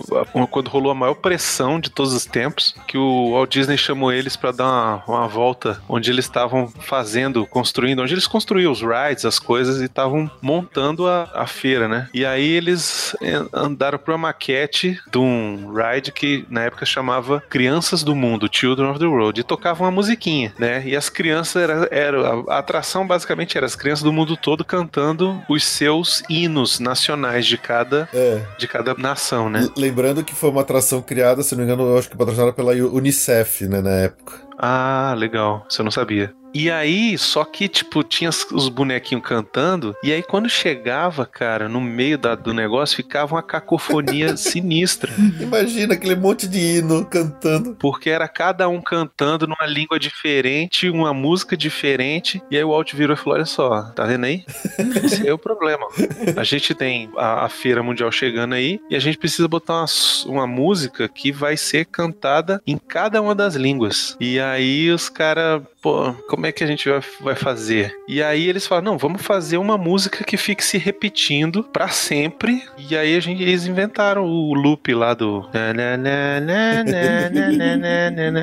quando rolou a maior pressão de todos os tempos, que o Walt Disney chamou eles pra dar uma, uma volta onde eles estavam fazendo, construindo, onde eles construíam os rides, as coisas, e estavam montando a, a feira, né? E aí eles andaram pra uma maquete de um ride que na época chamava Crianças do Mundo, Children of the World. E tocava uma musiquinha, né? E as crianças, era, era, a atração basicamente era as crianças do mundo todo cantando os seus hinos nacionais de cada, É. de cada nação, né? Lembrando que foi uma atração criada, se não me engano, eu acho que patrocinada pela Unicef, né, na época. Ah, legal. Você não sabia. E aí, só que, tipo, tinha os- os bonequinhos cantando, e aí quando chegava, cara, no meio da- do negócio, ficava uma cacofonia sinistra. Imagina aquele monte de hino cantando. Porque era cada um cantando numa língua diferente, uma música diferente, e aí o Walt virou e falou: Olha só, tá vendo aí? Esse é o problema. A gente tem a, a Feira Mundial chegando aí, e a gente precisa botar uma, uma música que vai ser cantada em cada uma das línguas. E aí os caras, pô, como é é que a gente vai fazer? E aí eles falam, não, vamos fazer uma música que fique se repetindo para sempre. E aí a gente, eles inventaram o loop lá do...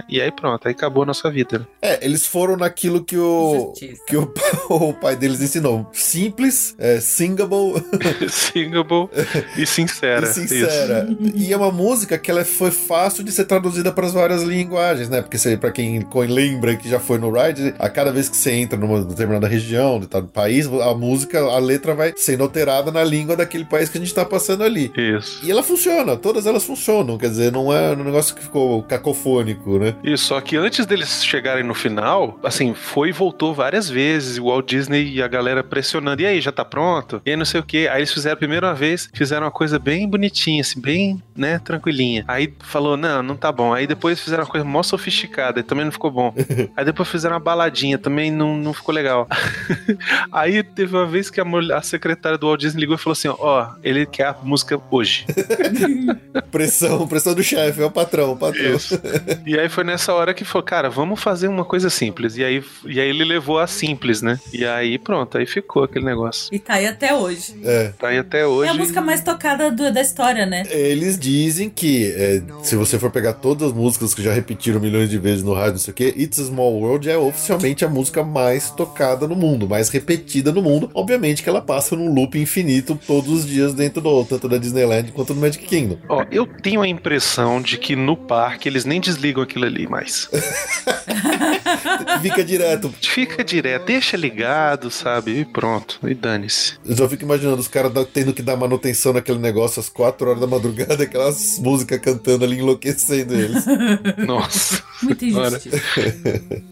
e aí pronto, aí acabou a nossa vida. É, eles foram naquilo que o, que o, o, pai deles ensinou. Simples, é, singable... singable e sincera. E sincera. Isso. E é uma música que ela é, foi fácil de ser traduzida para as várias linguagens, né? Porque para quem lembra que já foi no Ride, a cada vez que você entra numa determinada região, determinado país, a música, a letra vai sendo alterada na língua daquele país que a gente tá passando ali. Isso. E ela funciona, todas elas funcionam, quer dizer, não é um negócio que ficou cacofônico, né? Isso, só que antes deles chegarem no final, assim, foi e voltou várias vezes, o Walt Disney e a galera pressionando, e aí, já tá pronto? E aí não sei o que. Aí eles fizeram a primeira vez, fizeram uma coisa bem bonitinha, assim, bem, né, tranquilinha. Aí falou, não, não tá bom. Aí depois fizeram uma coisa mó sofisticada, e também não ficou bom. Aí depois fizeram uma baladinha, também não, não ficou legal. aí teve uma vez que a, mulher, a secretária do Walt Disney ligou e falou assim, ó, ele quer a música hoje. Pressão, pressão do chefe, é o patrão, o patrão. Isso. E aí foi nessa hora que falou, cara, vamos fazer uma coisa simples. E aí, e aí ele levou a simples, né? E aí pronto, aí ficou aquele negócio. E tá aí até hoje. É. Tá aí até hoje. É a música mais tocada do- da história, né? Eles dizem que, é, se você for pegar todas as músicas que já repetiram milhões de vezes no rádio, não sei o que, It's a Small World é oficialmente a música mais tocada no mundo, mais repetida no mundo. Obviamente que ela passa num loop infinito todos os dias dentro do tanto da Disneyland quanto no Magic Kingdom. Ó, eu tenho a impressão de que no parque eles nem desligam aquilo ali mais. Fica direto. Fica direto, deixa ligado, sabe? E pronto, e dane-se. Eu só fico imaginando os caras tendo que dar manutenção naquele negócio às 4 horas da madrugada, aquelas músicas cantando ali, enlouquecendo eles. Nossa. Muita Senhora. injustiça.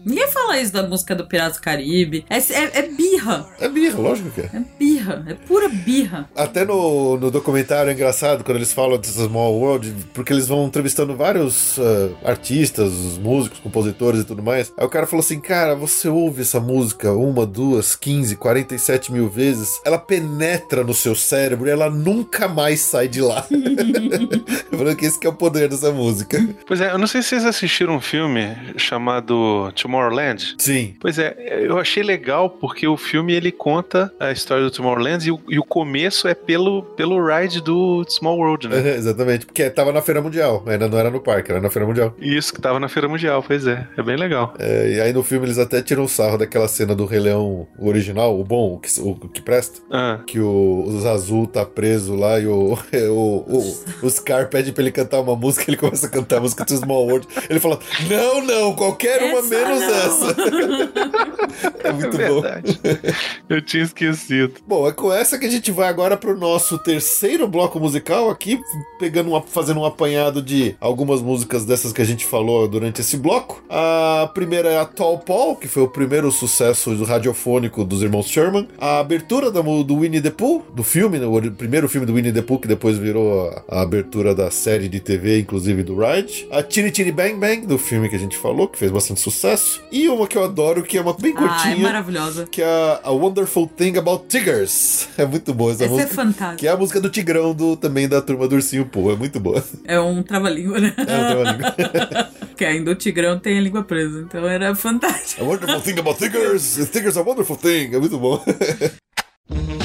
Ninguém fala isso da música do Piratas do Caribe. É, é- é birra. É birra, lógico que é. É birra. É pura birra. Até no, no documentário é engraçado quando eles falam dessa Small World, porque eles vão entrevistando vários ah, artistas, os músicos, compositores e tudo mais. Aí o cara falou assim: Cara, você ouve essa música uma, duas, 15, 47 mil vezes, ela penetra no seu cérebro e ela nunca mais sai de lá. Falando que esse que é o poder dessa música. Pois é, eu não sei se vocês assistiram um filme chamado Tomorrowland. Sim. Pois é, eu achei legal porque o filme ele conta a história do Tomorrowland e o, e o começo é pelo, pelo ride do Small World, né? Uhum, Exatamente, porque tava na Feira Mundial, ainda não era no parque, era na Feira Mundial. Isso, que tava na Feira Mundial, pois é. É bem legal. É, e aí no filme eles até tiram sarro daquela cena do Rei Leão o original, o bom, o que, o que presta. Ah, Que o, o Azul tá preso lá e o, o, o, o Scar pede pra ele cantar uma música, ele começa a cantar a música do Small World. Ele fala: Não, não, qualquer uma Essa menos não." essa. é muito é bom. eu tinha esquecido. Bom, é com essa que a gente vai agora pro nosso terceiro bloco musical aqui, pegando uma, fazendo um apanhado de algumas músicas dessas que a gente falou durante esse bloco. A primeira é a Tall Paul, que foi o primeiro sucesso do radiofônico dos irmãos Sherman. A abertura mu- do Winnie the Pooh, do filme, né, o primeiro filme do Winnie the Pooh, que depois virou a, a abertura da série de TV, inclusive do Ride. A Tiri Tiri Bang Bang, do filme que a gente falou, que fez bastante sucesso. E uma que eu adoro, que é uma bem Ah, é curtinha maravilhosa. que é a, Wonderful Thing About Tigers. É muito boa essa Essa é música. fantástica. que é a música do Tigrão do, também da turma do Ursinho Poo. É muito boa. É um trava-língua, né? É um trava-língua. que ainda o Tigrão tem a língua presa. Então era fantástico. a Wonderful Thing About Tigers. Tigers are a wonderful thing. É muito bom.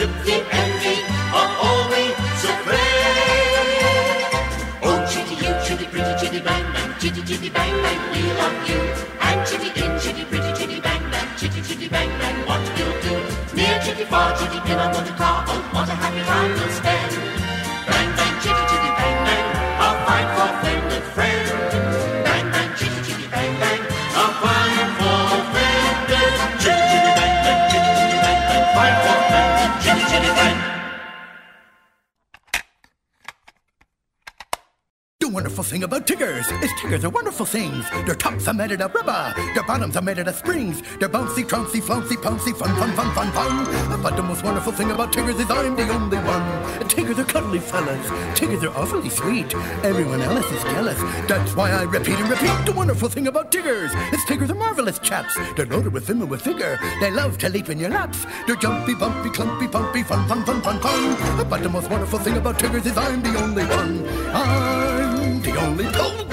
szybki Andy, are all we to. Oh, chitty, you, chitty, pretty, chitty, bang, bang, chitty, chitty, bang, bang, we love you. And chitty, in, chitty, pretty, chitty, bang, bang, chitty, chitty, bang, bang, what we'll do. Near, chitty, far, chitty, pin on the car, oh, what a happy time we'll spend. About Tiggers is Tiggers are wonderful things. Their tops are made out of rubber, their bottoms are made out of springs. They're bouncy, trouncy, flouncy, pouncy, fun, fun, fun, fun, fun. But the most wonderful thing about Tiggers is I'm the only one. Tiggers are cuddly fellas. Tiggers are awfully sweet. Everyone else is jealous. That's why I repeat and repeat the wonderful thing about Tiggers. Is Tiggers are marvelous chaps. They're loaded with vim and with vigor. They love to leap in your laps. They're jumpy, bumpy, clumpy, pumpy, fun, fun, fun, fun, fun. But the most wonderful thing about Tiggers is I'm the only one. I'm the only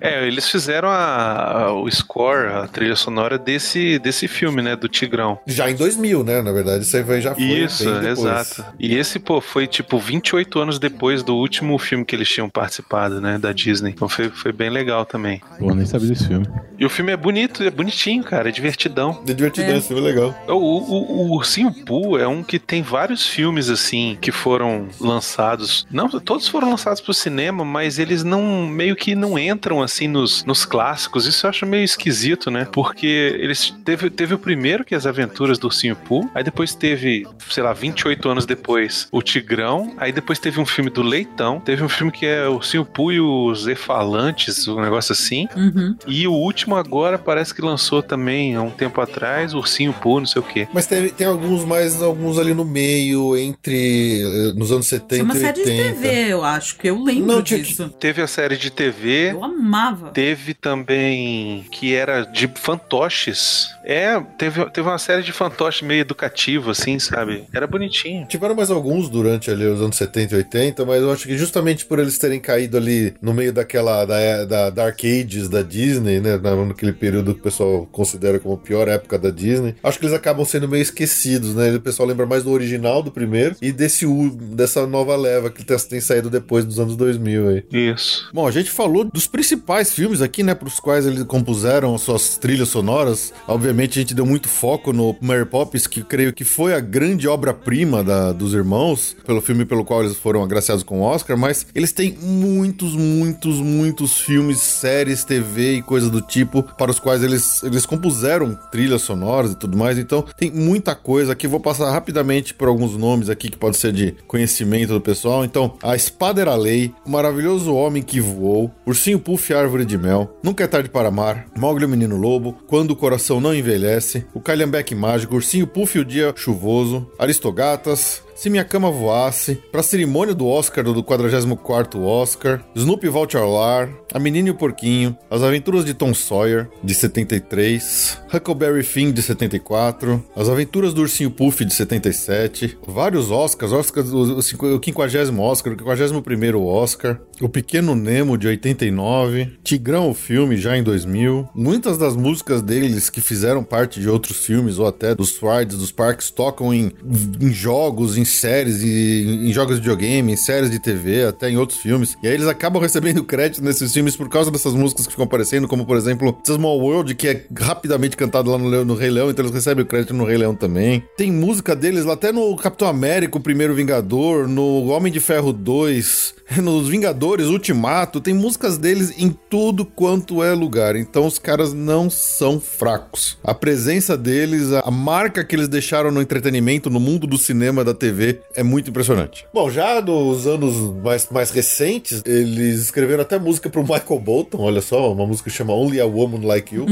É, eles fizeram a, a- o score, a trilha sonora desse, desse filme, né? Do Tigrão. Já em 2000, né? Na verdade, isso aí já foi. Isso, exato. E esse, pô, foi tipo 28 anos depois do último filme que eles tinham participado, né? Da Disney. Então foi, foi bem legal também. Pô, nem sabia desse filme. E o filme é bonito, é bonitinho, cara, é divertidão. É divertidão, esse filme é legal. O, o, o Ursinho Pooh é um que tem vários filmes, assim, que foram lançados. Não, todos foram lançados pro cinema, mas eles não, meio que não entram, assim, nos, nos clássicos. Isso eu acho meio esquisito, né? Porque eles teve, teve o primeiro, que é as aventuras do Ursinho Pooh, aí depois teve, sei lá, 28 anos depois, o Tigrão, aí depois teve um filme do Leitão, teve um filme que é o Ursinho Pooh e os Efalantes, um negócio assim. Uhum. E o último agora parece que lançou também há um tempo atrás, Ursinho Pooh, não sei o quê. Mas tem, tem alguns mais, alguns ali no meio, entre. eh, nos anos 70 Tinha uma e série 80. de TV, eu acho, que eu lembro Não, disso. Teve a série de TV. Eu amava. Teve também que era de fantoches. É, teve, teve uma série de fantoches meio educativo, assim, sabe? Era bonitinho. Tiveram mais alguns durante ali os anos 70 e 80, mas eu acho que justamente por eles terem caído ali no meio daquela da, da Dark Ages da Disney, né, na- naquele período que o pessoal considera como a pior época da Disney, acho que eles acabam sendo meio esquecidos, né? O pessoal lembra mais do original do primeiro e desse dessa nova leva que tem, tem saído depois dos anos 2000 aí. Isso. Bom, a gente falou dos principais filmes aqui, né, pros quais eles compuseram as suas trilhas sonoras. Obviamente a gente deu muito foco no Mary Poppins, que creio que foi a grande obra-prima dos irmãos, pelo filme pelo qual eles foram agraciados com o Oscar, mas eles têm muitos, muitos, muitos filmes, séries, TV e coisas do tipo, para os quais eles, eles compuseram trilhas sonoras e tudo mais. Então tem muita coisa aqui. Vou passar rapidamente por alguns nomes aqui que pode ser de conhecimento do pessoal. Então, A Espada Era Lei, O Maravilhoso Homem que Voou, Ursinho Puff Árvore de Mel, Nunca é Tarde para Amar, Mogli o Menino Lobo, Quando o Coração Não Envelhece, O Calhambeque Mágico, Ursinho Puff e o Dia Chuvoso, Aristogatas, se Minha Cama Voasse, Pra Cerimônia do Oscar do 44º Oscar, Snoopy Volte ao Lar, A Menina e o Porquinho, As Aventuras de Tom Sawyer, de 73, Huckleberry Finn, de 74, As Aventuras do Ursinho Puff, de 77, vários Oscars, Oscars o, o, cinqu- o 50 Oscar, o 51º Oscar, O Pequeno Nemo, de 89, Tigrão, o filme, já em 2000, muitas das músicas deles que fizeram parte de outros filmes ou até dos rides, dos parques, tocam em, em jogos, em séries, e, em jogos de videogame, em séries de TV, até em outros filmes. E aí eles acabam recebendo crédito nesses filmes por causa dessas músicas que ficam aparecendo, como por exemplo Small World, que é rapidamente cantado lá no, no Rei Leão, então eles recebem o crédito no Rei Leão também. Tem música deles lá até no Capitão América, o Primeiro Vingador, no Homem de Ferro 2, nos Vingadores Ultimato, tem músicas deles em tudo quanto é lugar. Então os caras não são fracos. A presença deles, a marca que eles deixaram no entretenimento, no mundo do cinema, da TV, é muito impressionante. Bom, já nos anos mais, mais recentes, eles escreveram até música pro Michael Bolton, olha só, uma música que chama Only a Woman Like You.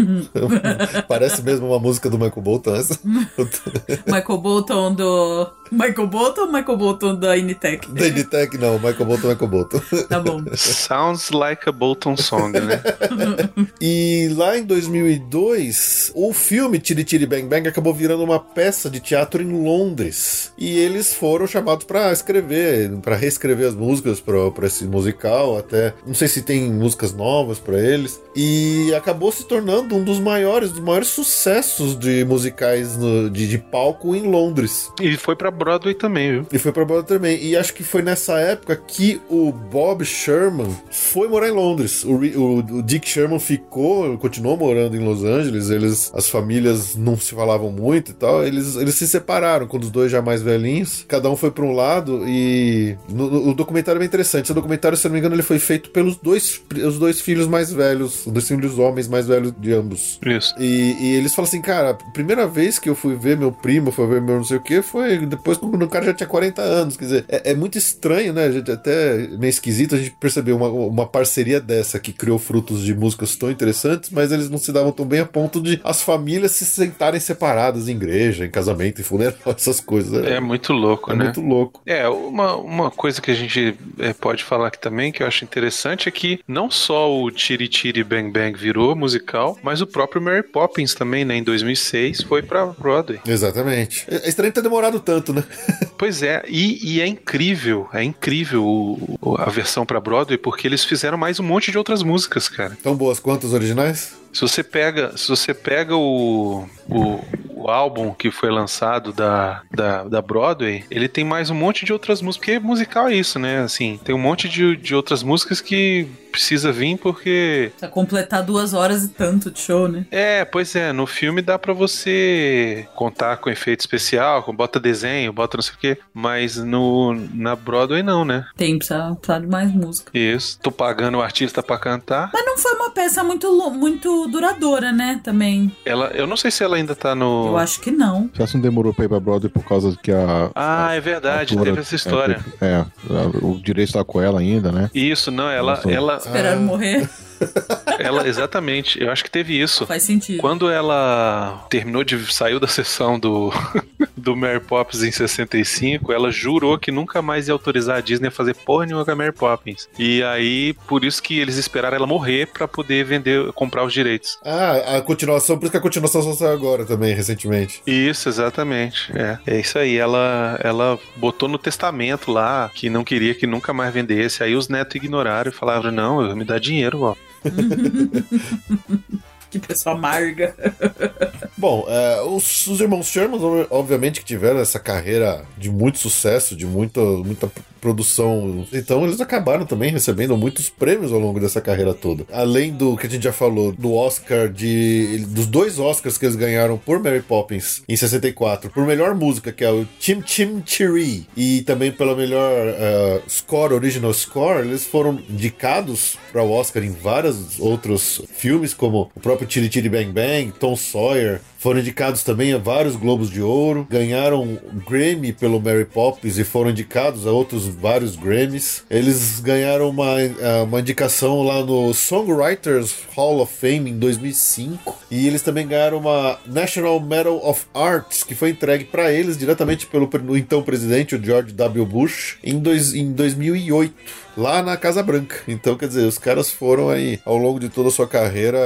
Parece mesmo uma música do Michael Bolton essa. Michael Bolton do. Michael Bolton ou Michael Bolton da Initec? Da Initec, não, Michael Bolton, Michael Bolton. Tá bom. Sounds like a Bolton song, né? E lá em 2002, o filme Tiri Tiri Bang Bang acabou virando uma peça de teatro em Londres. E eles foram chamados pra escrever, pra reescrever as músicas pra pra esse musical, até não sei se tem músicas novas pra eles. E acabou se tornando um dos maiores, dos maiores sucessos de musicais no- de, de palco em Londres. E foi pra Broadway também, viu? E foi pra Broadway também. E acho que foi nessa época que o Bob Sherman foi morar em Londres. O, o- o Dick Sherman ficou, continuou morando em Los Angeles. Eles, as famílias não se falavam muito e tal. Eles, eles se separaram quando os dois já mais velhinhos. Cada um foi pra um lado e no- no- o documentário é bem interessante. Esse documentário, se eu não me engano, ele foi feito pelos dois, os dois filhos mais velhos, os dois filhos homens mais velhos de ambos. Isso. E, e eles falam assim, cara, a primeira vez que eu fui ver meu primo, foi ver meu não sei o que, foi depois depois quando o cara já tinha 40 anos. Quer dizer, é, é muito estranho, né? A gente até meio esquisito a gente perceber uma, uma parceria dessa que criou frutos de músicas tão interessantes, mas eles não se davam tão bem a ponto de as famílias se sentarem separadas em igreja, em casamento, em funeral, essas coisas. É muito louco, É né? muito louco. É, uma, uma coisa que a gente é, pode falar aqui também, que eu acho interessante, é que não só o Tiri Tiri Bang Bang virou musical, mas o próprio Mary Poppins também, né, em 2006, foi pra Broadway. Exatamente. É é estranho ter demorado tanto, né? Pois é, e, e é incrível, é incrível o- o- a versão pra Broadway, porque eles fizeram mais um monte de outras músicas, cara. Tão boas quanto os originais? Se você pega, se você pega o, o, o álbum que foi lançado da, da, da Broadway, ele tem mais um monte de outras músicas, porque musical é isso, né? Assim, tem um monte de, de outras músicas que precisa vir porque Pra completar duas horas e tanto de show, né? é, pois é, no filme dá pra você contar com efeito especial, com bota desenho, bota não sei o quê, mas no na Broadway não, né? Tem, precisa, precisa de mais música. Isso, tô pagando o artista pra cantar. Mas não foi uma peça muito, lo- muito duradoura, né? Também. Ela, eu não sei se ela ainda tá no Eu acho que não. Já se não demorou pra ir pra Broadway por causa que a. Ah, é verdade, teve essa história. É, é, o direito tá com ela ainda, né? Isso, não, ela, Nossa. ela, Esperaram morrer. ela, exatamente, eu acho que teve isso. Faz sentido. Quando ela terminou de saiu da sessão do do Mary Poppins em 65, ela jurou que nunca mais ia autorizar a Disney a fazer porra nenhuma com a Mary Poppins. E aí, por isso que eles esperaram ela morrer pra poder vender, comprar os direitos. Ah, a continuação, por isso que a continuação só saiu agora também, recentemente. Isso, exatamente. É, é isso aí. Ela, ela botou no testamento lá que não queria que nunca mais vendesse. Aí os netos ignoraram e falaram: não, me dá dinheiro, ó. Que pessoa amarga. Bom, é, os, os irmãos Sherman, ob- obviamente, que tiveram essa carreira de muito sucesso, de muita, muita produção. Então, eles acabaram também recebendo muitos prêmios ao longo dessa carreira toda. Além do que a gente já falou, do Oscar, de dos dois Oscars que eles ganharam por Mary Poppins em 64, por melhor música, que é o Chim Chim Chiri, e também pela melhor é, score, original score, eles foram indicados para o Oscar em vários outros filmes, como o próprio Tiri Tiri Bang Bang, Tom Sawyer. Foram indicados também a vários Globos de Ouro, ganharam Grammy pelo Mary Poppins e foram indicados a outros vários Grammys. Eles ganharam uma, eh, uma indicação lá no Songwriters Hall of Fame em 2005 e eles também ganharam uma National Medal of Arts que foi entregue para eles diretamente pelo então presidente, o George W. Bush, em, dois, em 2008 lá na Casa Branca. Então, quer dizer, os caras foram aí, ao longo de toda a sua carreira,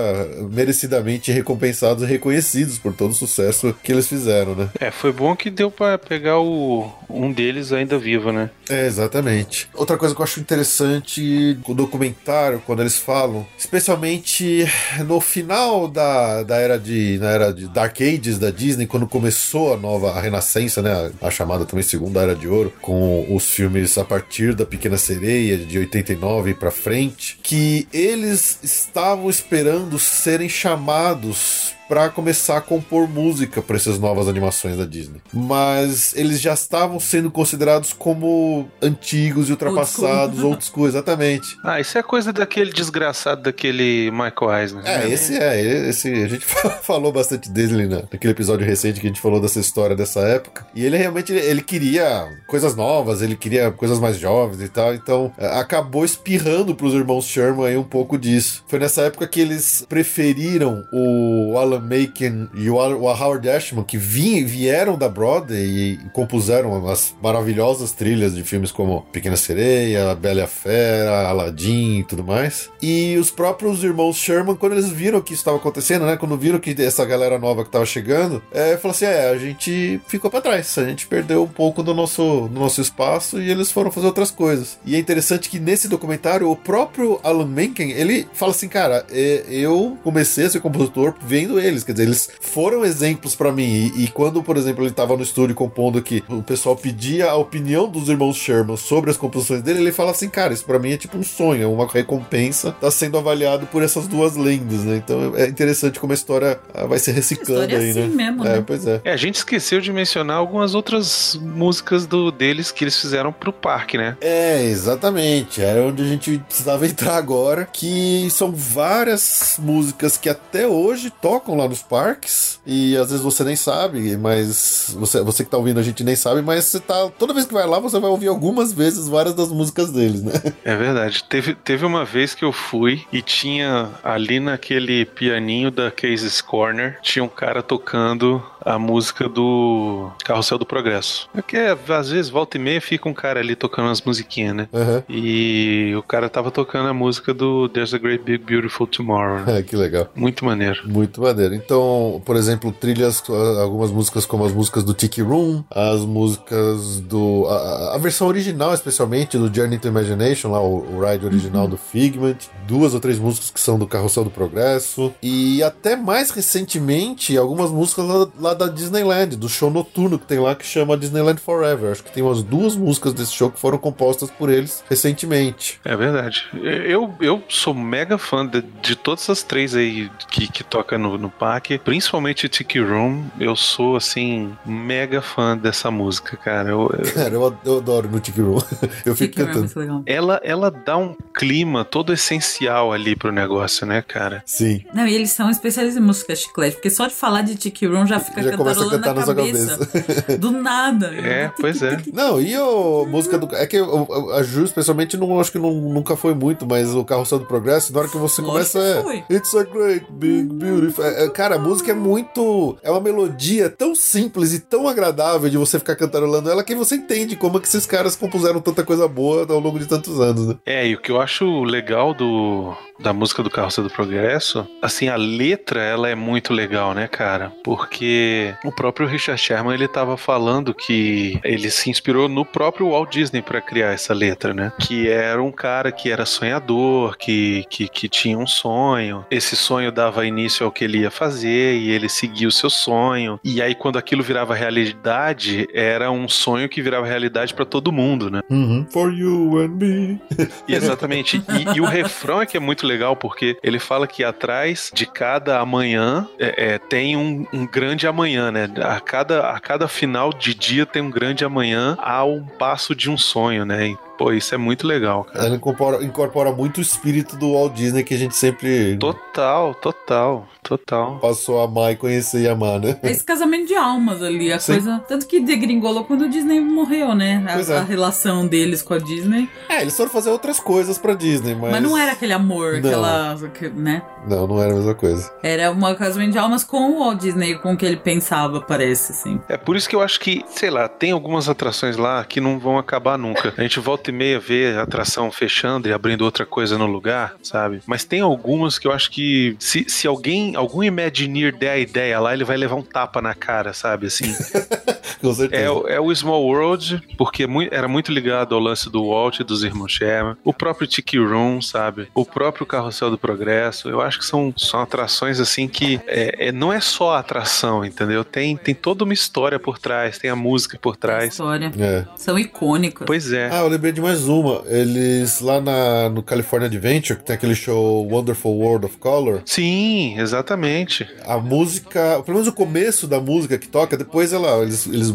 merecidamente recompensados e reconhecidos por todo o sucesso que eles fizeram, né? É, foi bom que deu pra pegar o, um deles ainda vivo, né? É, exatamente. Outra coisa que eu acho interessante o documentário, quando eles falam, especialmente no final da, da era de. na era de Dark Ages da Disney, quando começou a nova a renascença, né? A, a chamada também Segunda Era de Ouro, com os filmes a partir da Pequena Sereia, de 89 pra frente, que eles estavam esperando serem chamados para começar a compor música para essas novas animações da Disney. Mas eles já estavam sendo considerados como antigos e ultrapassados, school. old school, exatamente. Ah, isso é coisa daquele desgraçado daquele Michael Eisner. É, né? esse é, esse a gente falou bastante dele na- naquele episódio recente que a gente falou dessa história dessa época. E ele realmente ele, queria coisas novas, ele queria coisas mais jovens e tal, então é, acabou espirrando pros irmãos Sherman aí um pouco disso. Foi nessa época que eles preferiram o Alan Menken e o, Howard Ashman que vi- vieram da Broadway e compuseram as maravilhosas trilhas de filmes como Pequena Sereia, Bela e a Fera, Aladdin e tudo mais. E os próprios irmãos Sherman, quando eles viram que isso estava acontecendo, né? Quando viram que essa galera nova que estava chegando, é, falou assim: é, a gente ficou para trás, a gente perdeu um pouco do nosso, do nosso espaço e eles foram fazer outras coisas. E é interessante que nesse documentário, o próprio Alan Menken, ele fala assim, cara, é, eu comecei a ser compositor vendo eles, quer dizer, eles foram exemplos para mim. E, e quando, por exemplo, ele estava no estúdio compondo que o pessoal pedia a opinião dos irmãos Sherman sobre as composições dele, ele fala assim, cara, isso para mim é tipo um sonho, é uma recompensa, tá sendo avaliado por essas duas lendas, né? Então é interessante como a história ah, vai se reciclando história é aí, assim né? mesmo, é, né? pois é. É, a gente esqueceu de mencionar algumas outras músicas do, deles que eles fizeram pro parque, né? É, exatamente. Era onde a gente precisava entrar agora. Que são várias músicas que até hoje tocam tocam lá nos parques e às vezes você nem sabe, mas você, você que tá ouvindo a gente nem sabe, mas você tá. Toda vez que vai lá, você vai ouvir algumas vezes várias das músicas deles, né? É verdade. Teve, teve uma vez que eu fui e tinha ali naquele pianinho da Cases Corner, tinha um cara tocando a música do Carrossel do Progresso. É que é, às vezes, volta e meia, fica um cara ali tocando umas musiquinhas, né? Aham. E o cara tava tocando a música do There's a Great Big Beautiful Tomorrow. né? É, que legal. Muito maneiro. Muito maneiro. Então, por exemplo, trilhas, algumas músicas como as músicas do Tiki Room, as músicas do. A, a- versão original, especialmente, do Journey to Imagination, lá, o, o ride original do Figment. Duas ou três músicas que são do Carrossel do Progresso. E até mais recentemente, algumas músicas lá, lá da Disneyland, do show noturno que tem lá que chama Disneyland Forever. Acho que tem umas duas músicas desse show que foram compostas por eles recentemente. É verdade. Eu, eu sou mega fã de, de todas as três aí que, que toca no, no parque, principalmente Tiki Room. Eu sou, assim, mega fã dessa música, cara. Eu, eu- Cara, eu, eu adoro no Tiki Room. Eu fico Tiki Room é cantando. muito legal. ela, ela dá um clima todo essencial ali pro negócio, né, cara? Sim. Não, e eles são especialistas em música chiclete, porque só de falar de Tiki Room já fica Já começa a cantar na na sua cabeça. cabeça. Do nada. É, pois é. Não, e a música do. É que a Ju, especialmente, não, acho que não- nunca foi muito, mas o Carrossel do Progresso, na hora que você Lógico começa. que É, foi. It's a great big beautiful. É, é, cara, a música é muito. É uma melodia tão simples e tão agradável de você ficar cantarolando ela que você entende como é que esses caras compuseram tanta coisa boa ao longo de tantos anos, né? É, e o que eu acho legal do, da música do Carroça do Progresso, assim, a letra, ela é muito legal, né, cara? Porque o próprio Richard Sherman, ele tava falando que ele se inspirou no próprio Walt Disney para criar essa letra, né? Que era um cara que era sonhador, que, que, que tinha um sonho. Esse sonho dava início ao que ele ia fazer e ele seguia o seu sonho. E aí, quando aquilo virava realidade, era um sonho que virava realidade para todo mundo, né? For you and me. Exatamente. E, e o refrão é que é muito legal, porque ele fala que atrás de cada amanhã é, é, tem um, um grande amanhã, né? A cada, a cada final de dia tem um grande amanhã há um passo de um sonho, né? Pô, isso é muito legal, cara. Ela incorpora, incorpora muito o espírito do Walt Disney que a gente sempre Total, total, total. passou a amar e conhecer e amar, né? É esse casamento de almas ali, a Sim. coisa. Tanto que degringolou quando o Disney morreu, né? A, Pois é. a relação deles com a Disney. É, eles foram fazer outras coisas pra Disney, mas. Mas, não era aquele amor, Não. aquela. que- né? Não, não era a mesma coisa. Era uma casamento de almas com o Walt Disney, com o que ele pensava, parece, assim. É por isso que eu acho que, sei lá, tem algumas atrações lá que não vão acabar nunca. A gente volta e meia vê a atração fechando e abrindo outra coisa no lugar, sabe? Mas tem algumas que eu acho que se, se alguém, algum Imagineer der a ideia lá, ele vai levar um tapa na cara, sabe? Assim. Com certeza. É, o- é o Small World, porque era muito ligado ao lance do Walt e dos irmãos Sherman. O próprio Tiki Room, sabe? O próprio Carrossel do Progresso. Eu acho que são, são atrações assim que é, é- não é só a atração, entendeu? Tem, tem toda uma história por trás, tem a música por trás. História. É. São icônicas. Pois é. Ah, eu lembrei de mais uma. Eles lá na, no California Adventure, que tem aquele show Wonderful World of Color. Sim, exatamente. A música, pelo menos o começo da música que toca, depois ela, eles, eles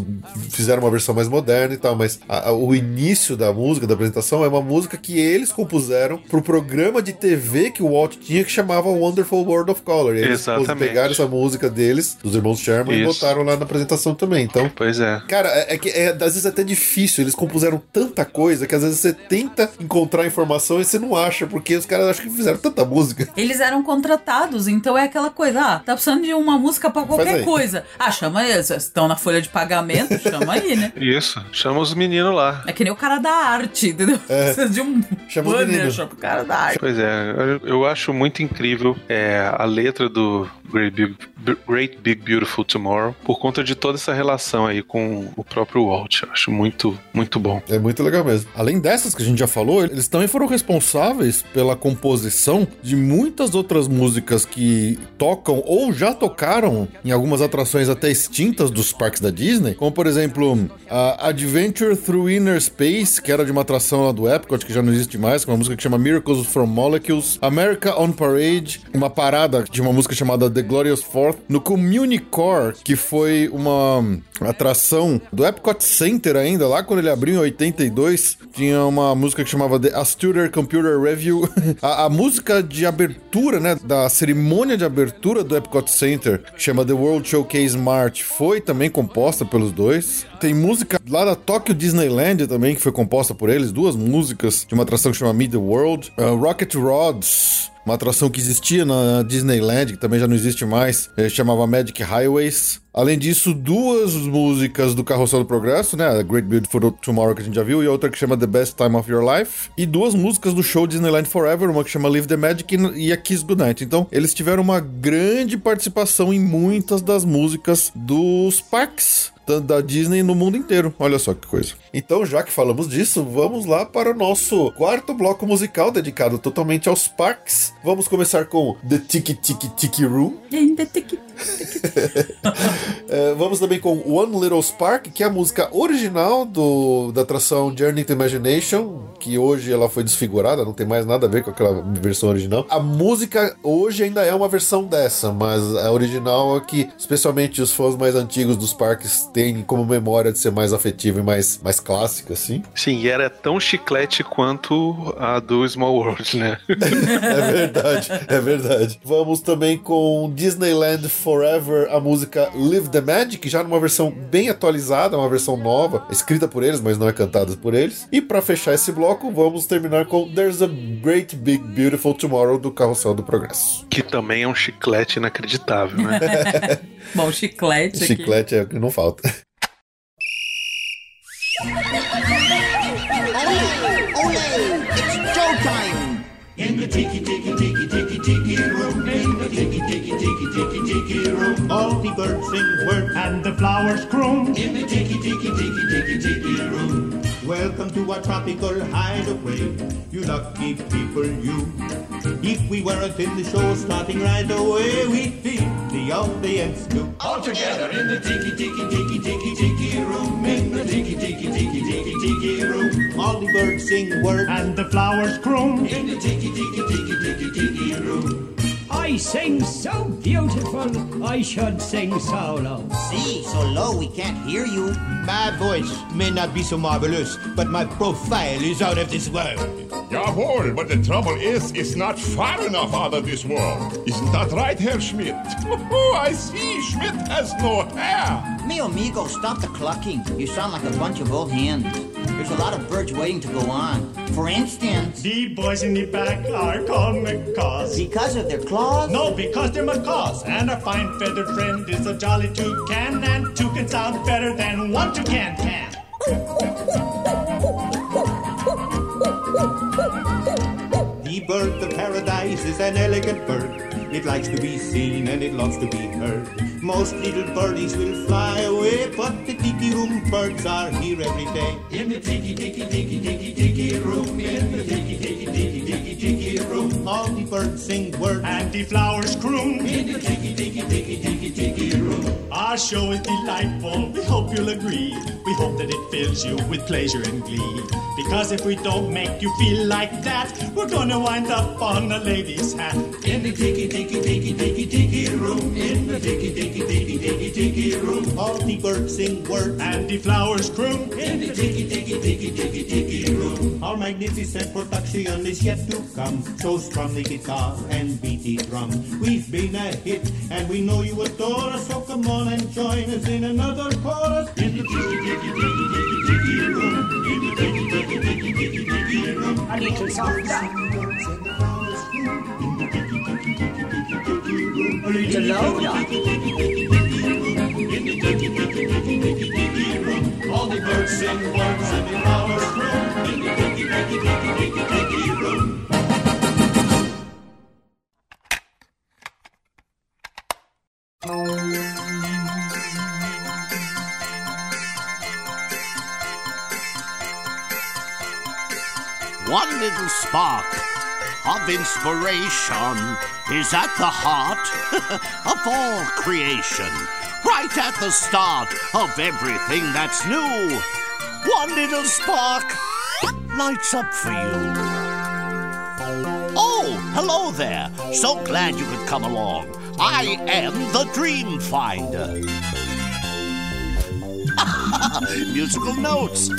fizeram uma versão mais moderna e tal, mas a- a- o início da música, da apresentação, é uma música que eles compuseram pro programa de TV que o Walt tinha que chamava Wonderful World of Color. E eles pegaram essa música deles, dos irmãos Sherman, e Isso. botaram lá na apresentação também. Então, Pois é. Cara, é, é que é, às vezes é até difícil. Eles compuseram tanta coisa que às vezes você tenta encontrar informação e você não acha, porque os caras acham que fizeram tanta música. Eles eram contratados, então é aquela coisa, ah, tá precisando de uma música pra Faz qualquer coisa. Ah, chama eles, estão na folha de pagamento, chama aí, né? Isso. Chama os meninos lá. É que nem o cara da arte, entendeu? Precisa de um Chama os banner, meninos. chama o cara da arte. Pois é, eu- eu acho muito incrível é, a letra do Great Big, Great Big Beautiful Tomorrow por conta de toda essa relação aí com o próprio Walt. Eu acho muito, muito bom. É muito legal mesmo. Além dessas que a gente já falou, eles também foram responsáveis pela composição de muitas outras músicas que tocam ou já tocaram em algumas atrações até extintas dos parques da Disney, como por exemplo a Adventure Through Inner Space, que era de uma atração lá do Epcot, que já não existe mais, com uma música que chama Miracles from Molecules, America on Parade, uma parada de uma música chamada The Glorious Fourth, no Communicore, que foi uma atração do Epcot Center ainda, lá quando ele abriu em 82, tinha uma música que chamava The Astuter Computer Review. a, a música de abertura, né, da cerimônia de abertura do Epcot Center, que chama The World Showcase March, foi também composta pelos dois. Tem música lá da Tokyo Disneyland também, que foi composta por eles, duas músicas de uma atração que chama Meet the World. Uh, Rocket Rods, uma atração que existia na Disneyland, que também já não existe mais, eh, chamava Magic Highways. Além disso, duas músicas do Carrossel do Progresso, né? A Great Beautiful Tomorrow que a gente já viu, e outra que chama The Best Time of Your Life. E duas músicas do show Disneyland Forever, uma que chama Live the Magic e a Kiss Goodnight. Então, eles tiveram uma grande participação em muitas das músicas dos parques da- Disney no mundo inteiro. Olha só que coisa. Então, já que falamos disso, vamos lá para o nosso quarto bloco musical dedicado totalmente aos parques. Vamos começar com The Tiki Tiki Tiki Room. É, vamos também com One Little Spark, que é a música original do, da atração Journey to Imagination, que hoje ela foi desfigurada, não tem mais nada a ver com aquela versão original. A música hoje ainda é uma versão dessa, mas a original é que, especialmente os fãs mais antigos dos parques, têm como memória de ser mais afetiva e mais, mais clássica, assim. Sim, e era tão chiclete quanto a do Small World, né? É verdade, é verdade. Vamos também com Disneyland Forever, a música Live the Magic, já numa versão bem atualizada, uma versão nova, escrita por eles, mas não é cantada por eles. E pra fechar esse bloco, vamos terminar com There's a Great Big Beautiful Tomorrow do Carrossel do Progresso. que também é um chiclete inacreditável, né? Bom, chiclete aqui. Chiclete é o que não falta. It's showtime! In the room, in the room, all the birds sing and the flowers croon. In the tiki tiki tiki tiki tiki room. Welcome to our tropical hideaway, you lucky people, you. If we weren't in the show starting right away, we'd feel the audience. All together in the tiki tiki tiki tiki tiki room, in the tiki tiki tiki tiki tiki room, all the birds sing words and the flowers croon. In the tiki tiki tiki tiki tiki room. I sing so beautiful, I should sing so low. See, so low we can't hear you. My voice may not be so marvelous, but my profile is out of this world. Jawohl, but the trouble is, it's not far enough out of this world. Isn't that right, Herr Schmidt? Oh, I see, Schmidt has no hair. Me amigo, stop the clucking. You sound like a bunch of old hens. There's a lot of birds waiting to go on. For instance, The boys in the back are called macaws. because of their claws? No, because they're macaws. And our fine feathered friend is a jolly toucan, and two can sound better than one toucan can. The bird of paradise is an elegant bird. It likes to be seen and it loves to be heard. Most little birdies will fly away, but the tiki room birds are here every day. In the tiki tiki tiki tiki tiki room, in the tiki tiki tiki tiki tiki room, all the birds sing words and the flowers croon. In the tiki tiki tiki tiki tiki room, our show is delightful. We hope you'll agree. We hope that it fills you with pleasure and glee. Because if we don't make you feel like that, we're gonna wind up on a lady's hat. In the tiki tiki tiki tiki tiki room, in the tiki tiki tiki tiki tiki room, all the birds sing words and the flowers croon. In the tiki tiki tiki tiki tiki room, our magnificent production is yet to come. So strum the guitar and beat the drum. We've been a hit and we know you adore us. So come on and join us in another chorus. In the tiki tiki tiki tiki tiki room, in the tiki tiki tiki tiki tiki room, A little softer, a little louder. All the birds sing the flowers grow in the room. One little spark of inspiration is at the heart of all creation, right at the start of everything that's new. One little spark lights up for you. Oh, hello there. So glad you could come along. I am the Dream Finder. Musical notes.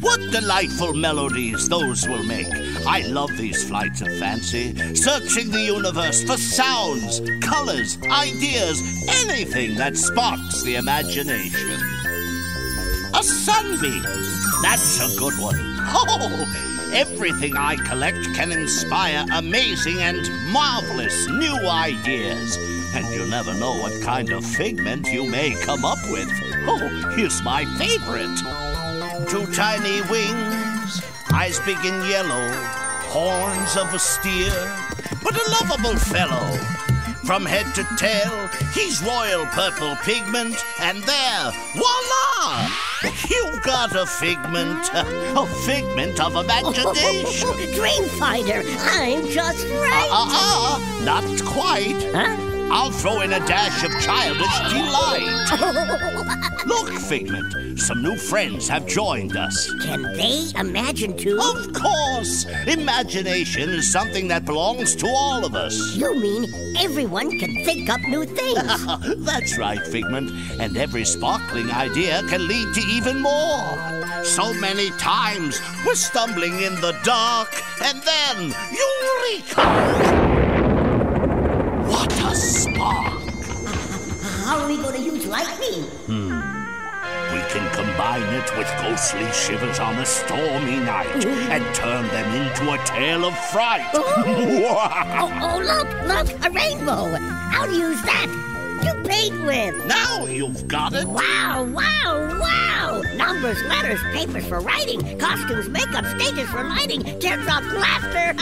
What delightful melodies those will make. I love these flights of fancy, searching the universe for sounds, colors, ideas, anything that sparks the imagination. A sunbeam. That's a good one. Oh, everything I collect can inspire amazing and marvelous new ideas. And you never know what kind of figment you may come up with. Oh, here's my favorite. Two tiny wings, eyes big and yellow, horns of a steer, but a lovable fellow. From head to tail, he's royal purple pigment, and there, voila! You've got a figment, a figment of imagination. Dreamfinder, I'm just right. Uh uh, not quite. Huh? I'll throw in a dash of childish delight. Look, Figment, some new friends have joined us. Can they imagine too? Of course! Imagination is something that belongs to all of us. You mean everyone can think up new things? That's right, Figment. And every sparkling idea can lead to even more. So many times we're stumbling in the dark, and then Eureka! How are we going to use lightning? Hmm. We can combine it with ghostly shivers on a stormy night and turn them into a tale of fright. oh, oh, look, look, a rainbow. I'll use that you paint with. Now you've got it. Wow, wow, wow. Numbers, letters, papers for writing, costumes, makeup, stages for lighting, teardrops, laughter.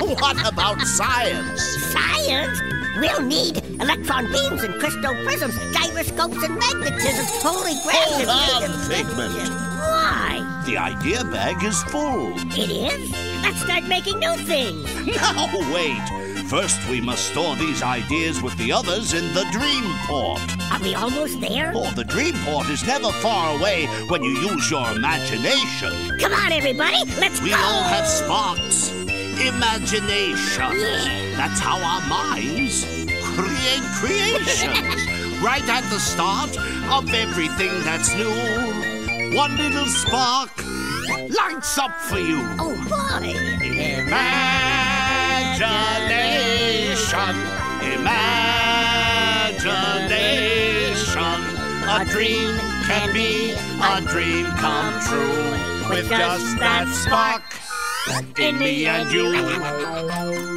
what about science? Science? We'll need electron beams and crystal prisms, gyroscopes and magnetism, holy grail. Hold on, Figment. Why? The idea bag is full. It is? Let's start making new things. Now, wait. First, we must store these ideas with the others in the dream port. Are we almost there? Oh, the dream port is never far away when you use your imagination. Come on, everybody, let's We go. all have sparks. Imagination. Yeah. That's how our minds create creations. right at the start of everything that's new. One little spark lights up for you. Oh, boy. Imagination. Imagination. A dream can be a dream come true with just that spark in me and you.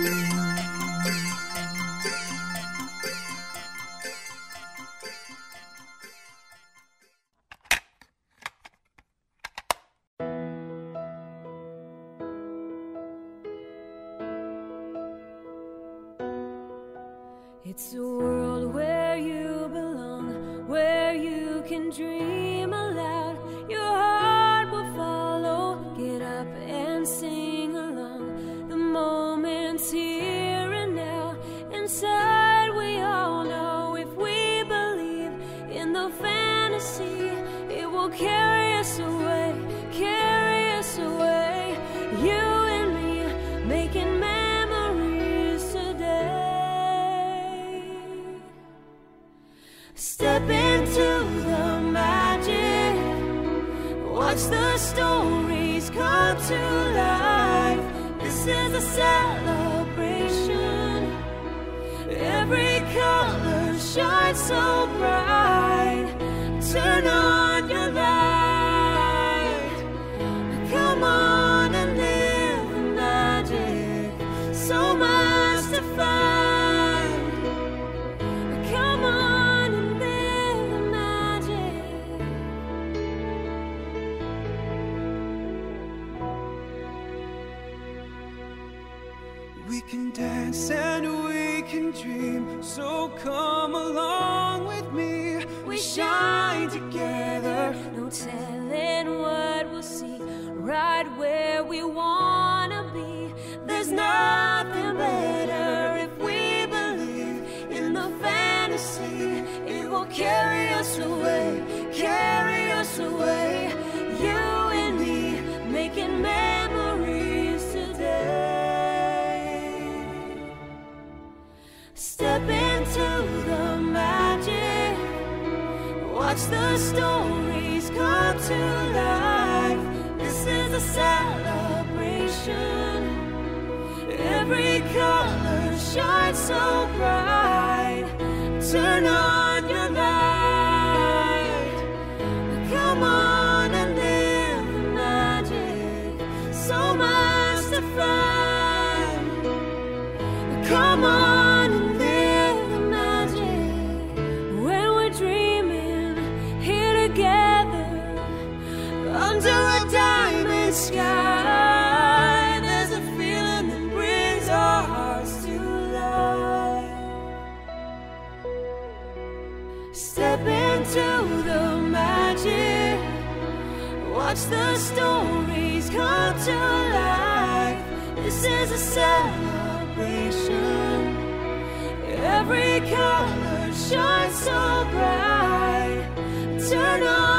Sky, there's a feeling that brings our hearts to life. Step into the magic. Watch the stories come to life. This is a celebration. Every color shines so bright. Turn on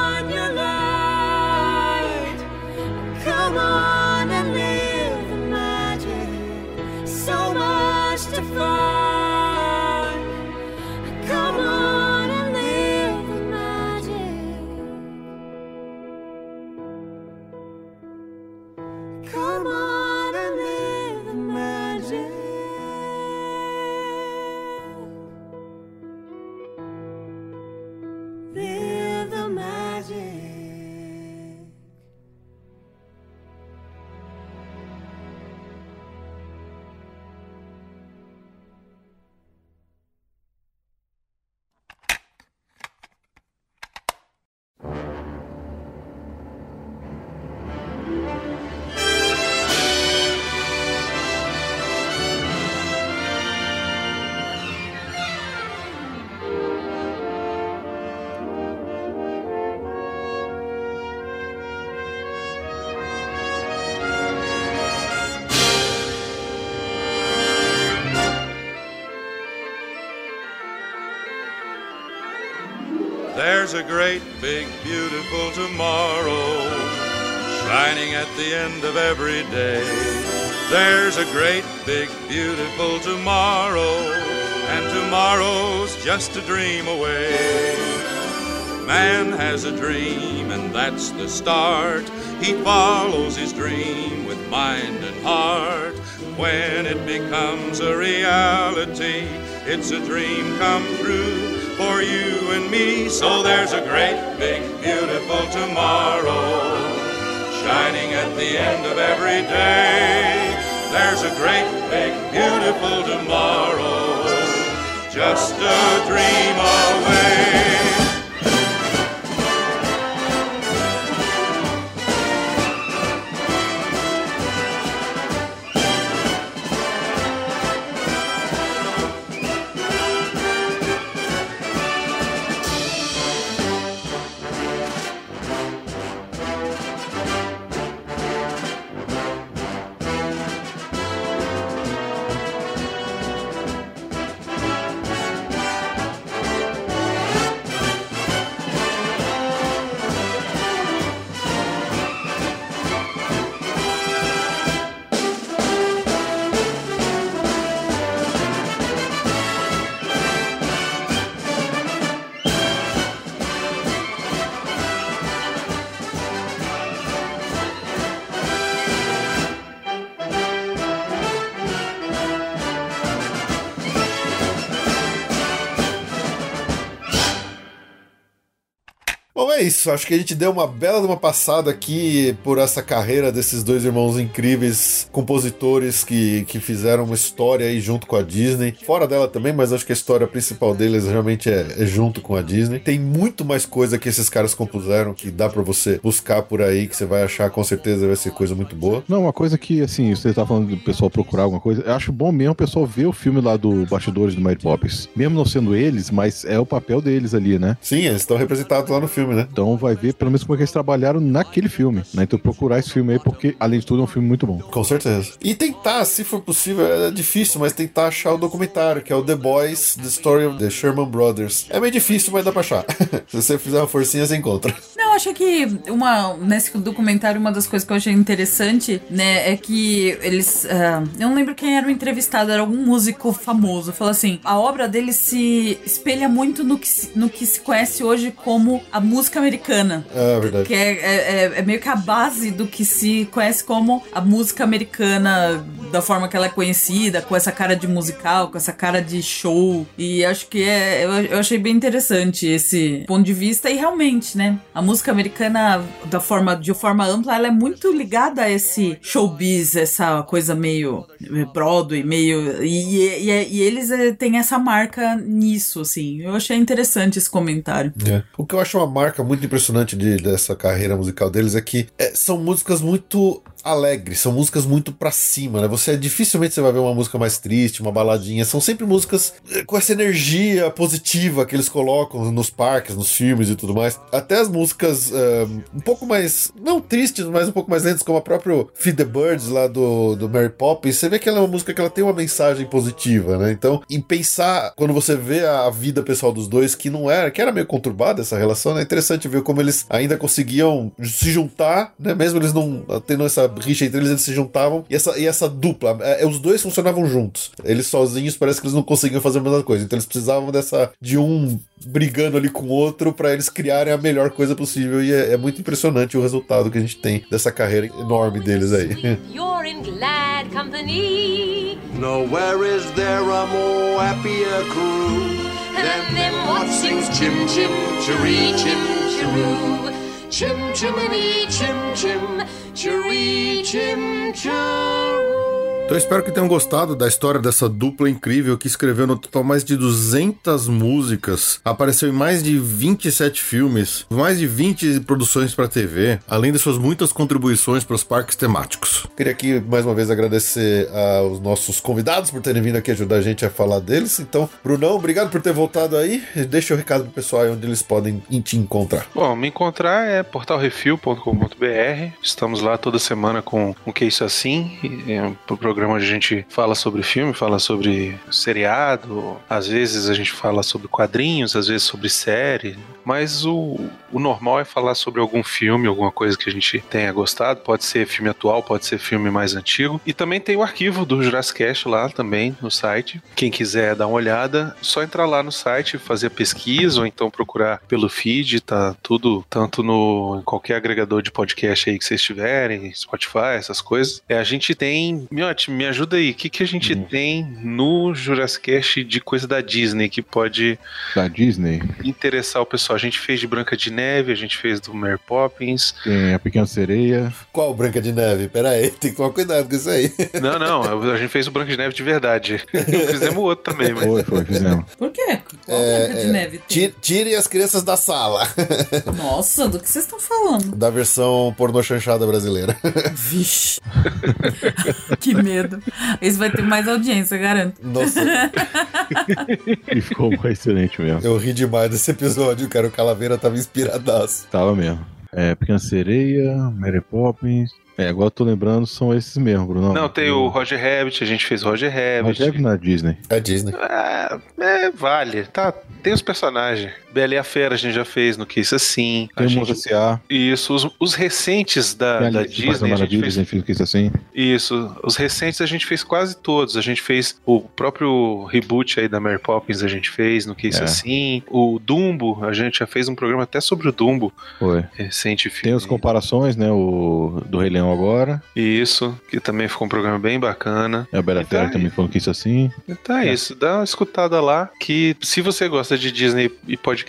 There's a great, big, beautiful tomorrow shining at the end of every day. There's a great, big, beautiful tomorrow, and tomorrow's just a dream away. Man has a dream, and that's the start. He follows his dream with mind and heart. When it becomes a reality, it's a dream come true for you and me. So there's a great, big, beautiful tomorrow shining at the end of every day. There's a great, big, beautiful tomorrow just a dream away. Isso. Acho que a gente deu uma bela de uma passada aqui por essa carreira desses dois irmãos incríveis, compositores que, que fizeram uma história aí junto com a Disney. Fora dela também, mas acho que a história principal deles realmente é, é junto com a Disney. Tem muito mais coisa que esses caras compuseram que dá pra você buscar por aí, que você vai achar com certeza vai ser coisa muito boa. Não, uma coisa que, assim, você tá falando do pessoal procurar alguma coisa, eu acho bom mesmo o pessoal ver o filme lá do Bastidores do Mary Poppins. Mesmo não sendo eles, mas é o papel deles ali, né? Sim, eles estão representados lá no filme, né? Então vai ver pelo menos como é que eles trabalharam naquele filme, né? Então procurar esse filme aí, porque, além de tudo, é um filme muito bom. Com certeza. E tentar, se for possível, é difícil, mas tentar achar o documentário, que é o The Boys, The Story of the Sherman Brothers. É meio difícil, mas dá pra achar. se você fizer uma forcinha, você encontra. Não, acho que uma, nesse documentário, uma das coisas que eu achei interessante, né, é que eles. ah, eu não lembro quem era o entrevistado, era algum músico famoso. Falou assim: a obra dele se espelha muito no que, se- no que se conhece hoje como a música americana. É verdade. Que é, é- é- é meio que a base do que se conhece como a música americana, da forma que ela é conhecida, com essa cara de musical, com essa cara de show. E acho que é. Eu, eu achei bem interessante esse ponto de vista. E realmente, né? A música americana, da forma, de forma ampla, ela é muito ligada a esse showbiz, essa coisa meio Broadway, meio. E, e, e- e eles eh, têm essa marca nisso, assim. Eu achei interessante esse comentário. É. O que eu acho uma marca muito impressionante de- dessa carreira musical deles é que é, são músicas muito alegres, são músicas muito pra cima, né? Você dificilmente você vai ver uma música mais triste, uma baladinha. São sempre músicas eh, com essa energia positiva que eles colocam nos parques, nos filmes e tudo mais. Até as músicas eh, um pouco mais, não tristes, mas um pouco mais lentas, como a própria Feed the Birds lá do, do Mary Poppins. Você vê que ela é uma música que ela tem uma mensagem positiva, né? Então, em pensar, quando você vê a, a vida pessoal dos dois, que não era, que era meio conturbada essa relação, né? É interessante ver como eles ainda conseguiam se juntar, né? Mesmo eles não tendo essa rixa entre eles, eles se juntavam. E essa, e essa dupla, é, é, os dois funcionavam juntos. Eles sozinhos parece que eles não conseguiam fazer a mesma coisa. Então eles precisavam dessa de um brigando ali com o outro pra eles criarem a melhor coisa possível. E é, é muito impressionante o resultado que a gente tem dessa carreira enorme deles aí. You're in glad company. Nowhere is there a more happier crew than them what sings chim chim chiree chim chiroo. Chim chimney chim chim chiree chim chiroo. Então eu espero que tenham gostado da história dessa dupla incrível que escreveu no total mais de 200 músicas, apareceu em mais de 27 filmes, mais de 20 produções para TV, além de suas muitas contribuições para os parques temáticos. Queria aqui mais uma vez agradecer aos nossos convidados por terem vindo aqui ajudar a gente a falar deles. Então, Brunão, obrigado por ter voltado aí. Deixa o recado pro pessoal aí onde eles podem te encontrar. Bom, me encontrar é portalrefil.com.br. Estamos lá toda semana com um que isso assim, e é um programa onde a gente fala sobre filme, fala sobre seriado, às vezes a gente fala sobre quadrinhos, às vezes sobre série, mas o, o normal é falar sobre algum filme, alguma coisa que a gente tenha gostado. Pode ser filme atual, pode ser filme mais antigo. E também tem o arquivo do Jurassic lá também no site. Quem quiser dar uma olhada, só entrar lá no site, fazer a pesquisa ou então procurar pelo feed, tá tudo tanto no em qualquer agregador de podcast aí que vocês tiverem, Spotify, essas coisas. É, a gente tem, Me ajuda aí, o que, que a gente tem no Jurassic Cast de coisa da Disney que pode Da Disney. interessar o pessoal? A gente fez de Branca de Neve, a gente fez do Mary Poppins. Tem a Pequena Sereia. Qual Branca de Neve? Pera aí, tem que tomar cuidado com isso aí. Não, não, a gente fez o Branca de Neve de verdade. Fizemos o outro também, mas. Foi, foi, fizemos. Por quê? Qual É, Branca de é, Neve tem? ti- Tirem as crianças da sala. Nossa, do que vocês estão falando? da versão pornô chanchada brasileira. Vixe. que medo. Esse vai ter mais audiência, garanto. Nossa. E ficou excelente mesmo. Eu ri demais desse episódio, cara. O Calaveira tava inspiradaço. Tava mesmo. É, Pequena Sereia, Mary Poppins. É, agora eu tô lembrando, são esses mesmo, Bruno. Não, tem o Roger Rabbit, a gente fez Roger Rabbit. Roger na Disney. É Disney. É, é, vale. Tá, tem os personagens. Bela e a Fera a gente já fez no Que Isso Assim. Tem a gente... S.A. Isso, os, os recentes da, da das Disney a gente fez a fez isso assim. Isso, os recentes a gente fez quase todos. A gente fez o próprio reboot aí da Mary Poppins, a gente fez no Que Isso É. Assim. O Dumbo, a gente já fez um programa até sobre o Dumbo, Foi. recente filme. Tem as comparações, né? O do Rei Leão agora. Isso, que também ficou um programa bem bacana. É o Bela Fera também falando que isso assim. Então é isso, dá uma escutada lá, que se você gosta de Disney e podcast,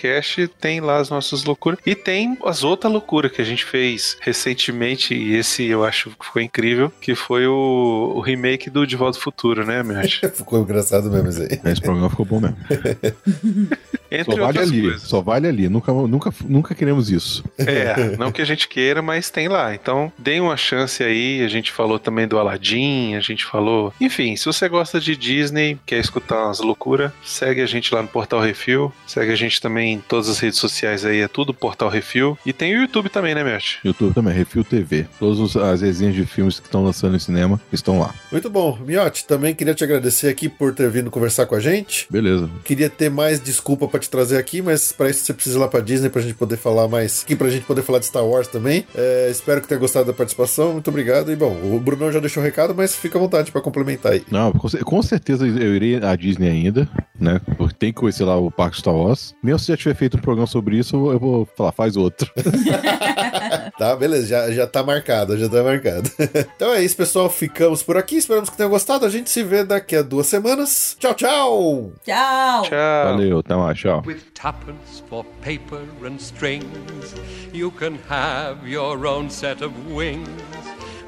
tem lá as nossas loucuras. E tem as outras loucuras que a gente fez recentemente, e esse eu acho que ficou incrível, que foi o, o remake do De Volta ao Futuro, né, meu? Ficou engraçado mesmo isso aí. Esse programa ficou bom mesmo. Entre só vale ali, coisas. só vale ali. Nunca, nunca, nunca queremos isso. É, não que a gente queira, mas tem lá. Então, deem uma chance aí. A gente falou também do Aladdin, a gente falou. Enfim, se você gosta de Disney, quer escutar umas loucuras, segue a gente lá no Portal Refil. Segue a gente também em todas as redes sociais aí, é tudo Portal Refil. E tem o YouTube também, né, Mert? YouTube também, Refil TV. Todas os- as resenhas de filmes que estão lançando no cinema estão lá. Muito bom. Miotti, também queria te agradecer aqui por ter vindo conversar com a gente. Beleza. Queria ter mais desculpa pra pra te trazer aqui, mas pra isso você precisa ir lá pra Disney pra gente poder falar mais. Aqui pra gente poder falar de Star Wars também. É, espero que tenha gostado da participação. Muito obrigado. E bom, o Brunão já deixou o recado, mas fica à vontade pra complementar aí. Não, com, cer- com certeza eu irei à Disney ainda, né? Porque tem que conhecer lá o Parque Star Wars. Mesmo se já tiver feito um programa sobre isso, eu vou- falar, faz outro. Tá, beleza, já, já tá marcado, já tá marcado. então é isso, pessoal. Ficamos por aqui. Esperamos que tenham gostado. A gente se vê daqui a duas semanas. Tchau, tchau! Tchau! Valeu, até mais, tchau. With tuppence for paper and strings, you can have your own set of wings.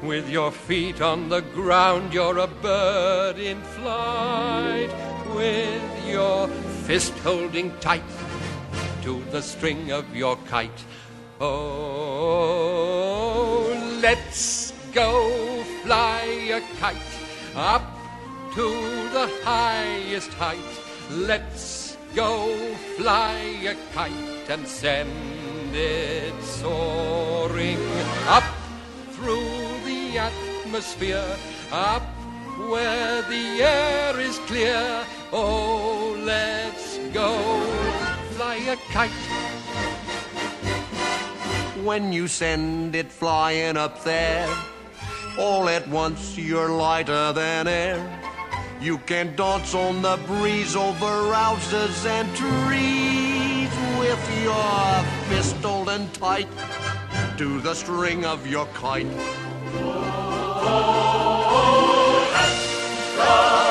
With your feet on the ground, you're a bird in flight. With your fist holding tight to the string of your kite. Oh, let's go fly a kite up to the highest height. Let's go fly a kite and send it soaring up through the atmosphere, up where the air is clear. Oh, let's go fly a kite. When you send it flying up there, all at once you're lighter than air. You can dance on the breeze over houses and trees with your fist and tight to the string of your kite. Oh, oh, oh,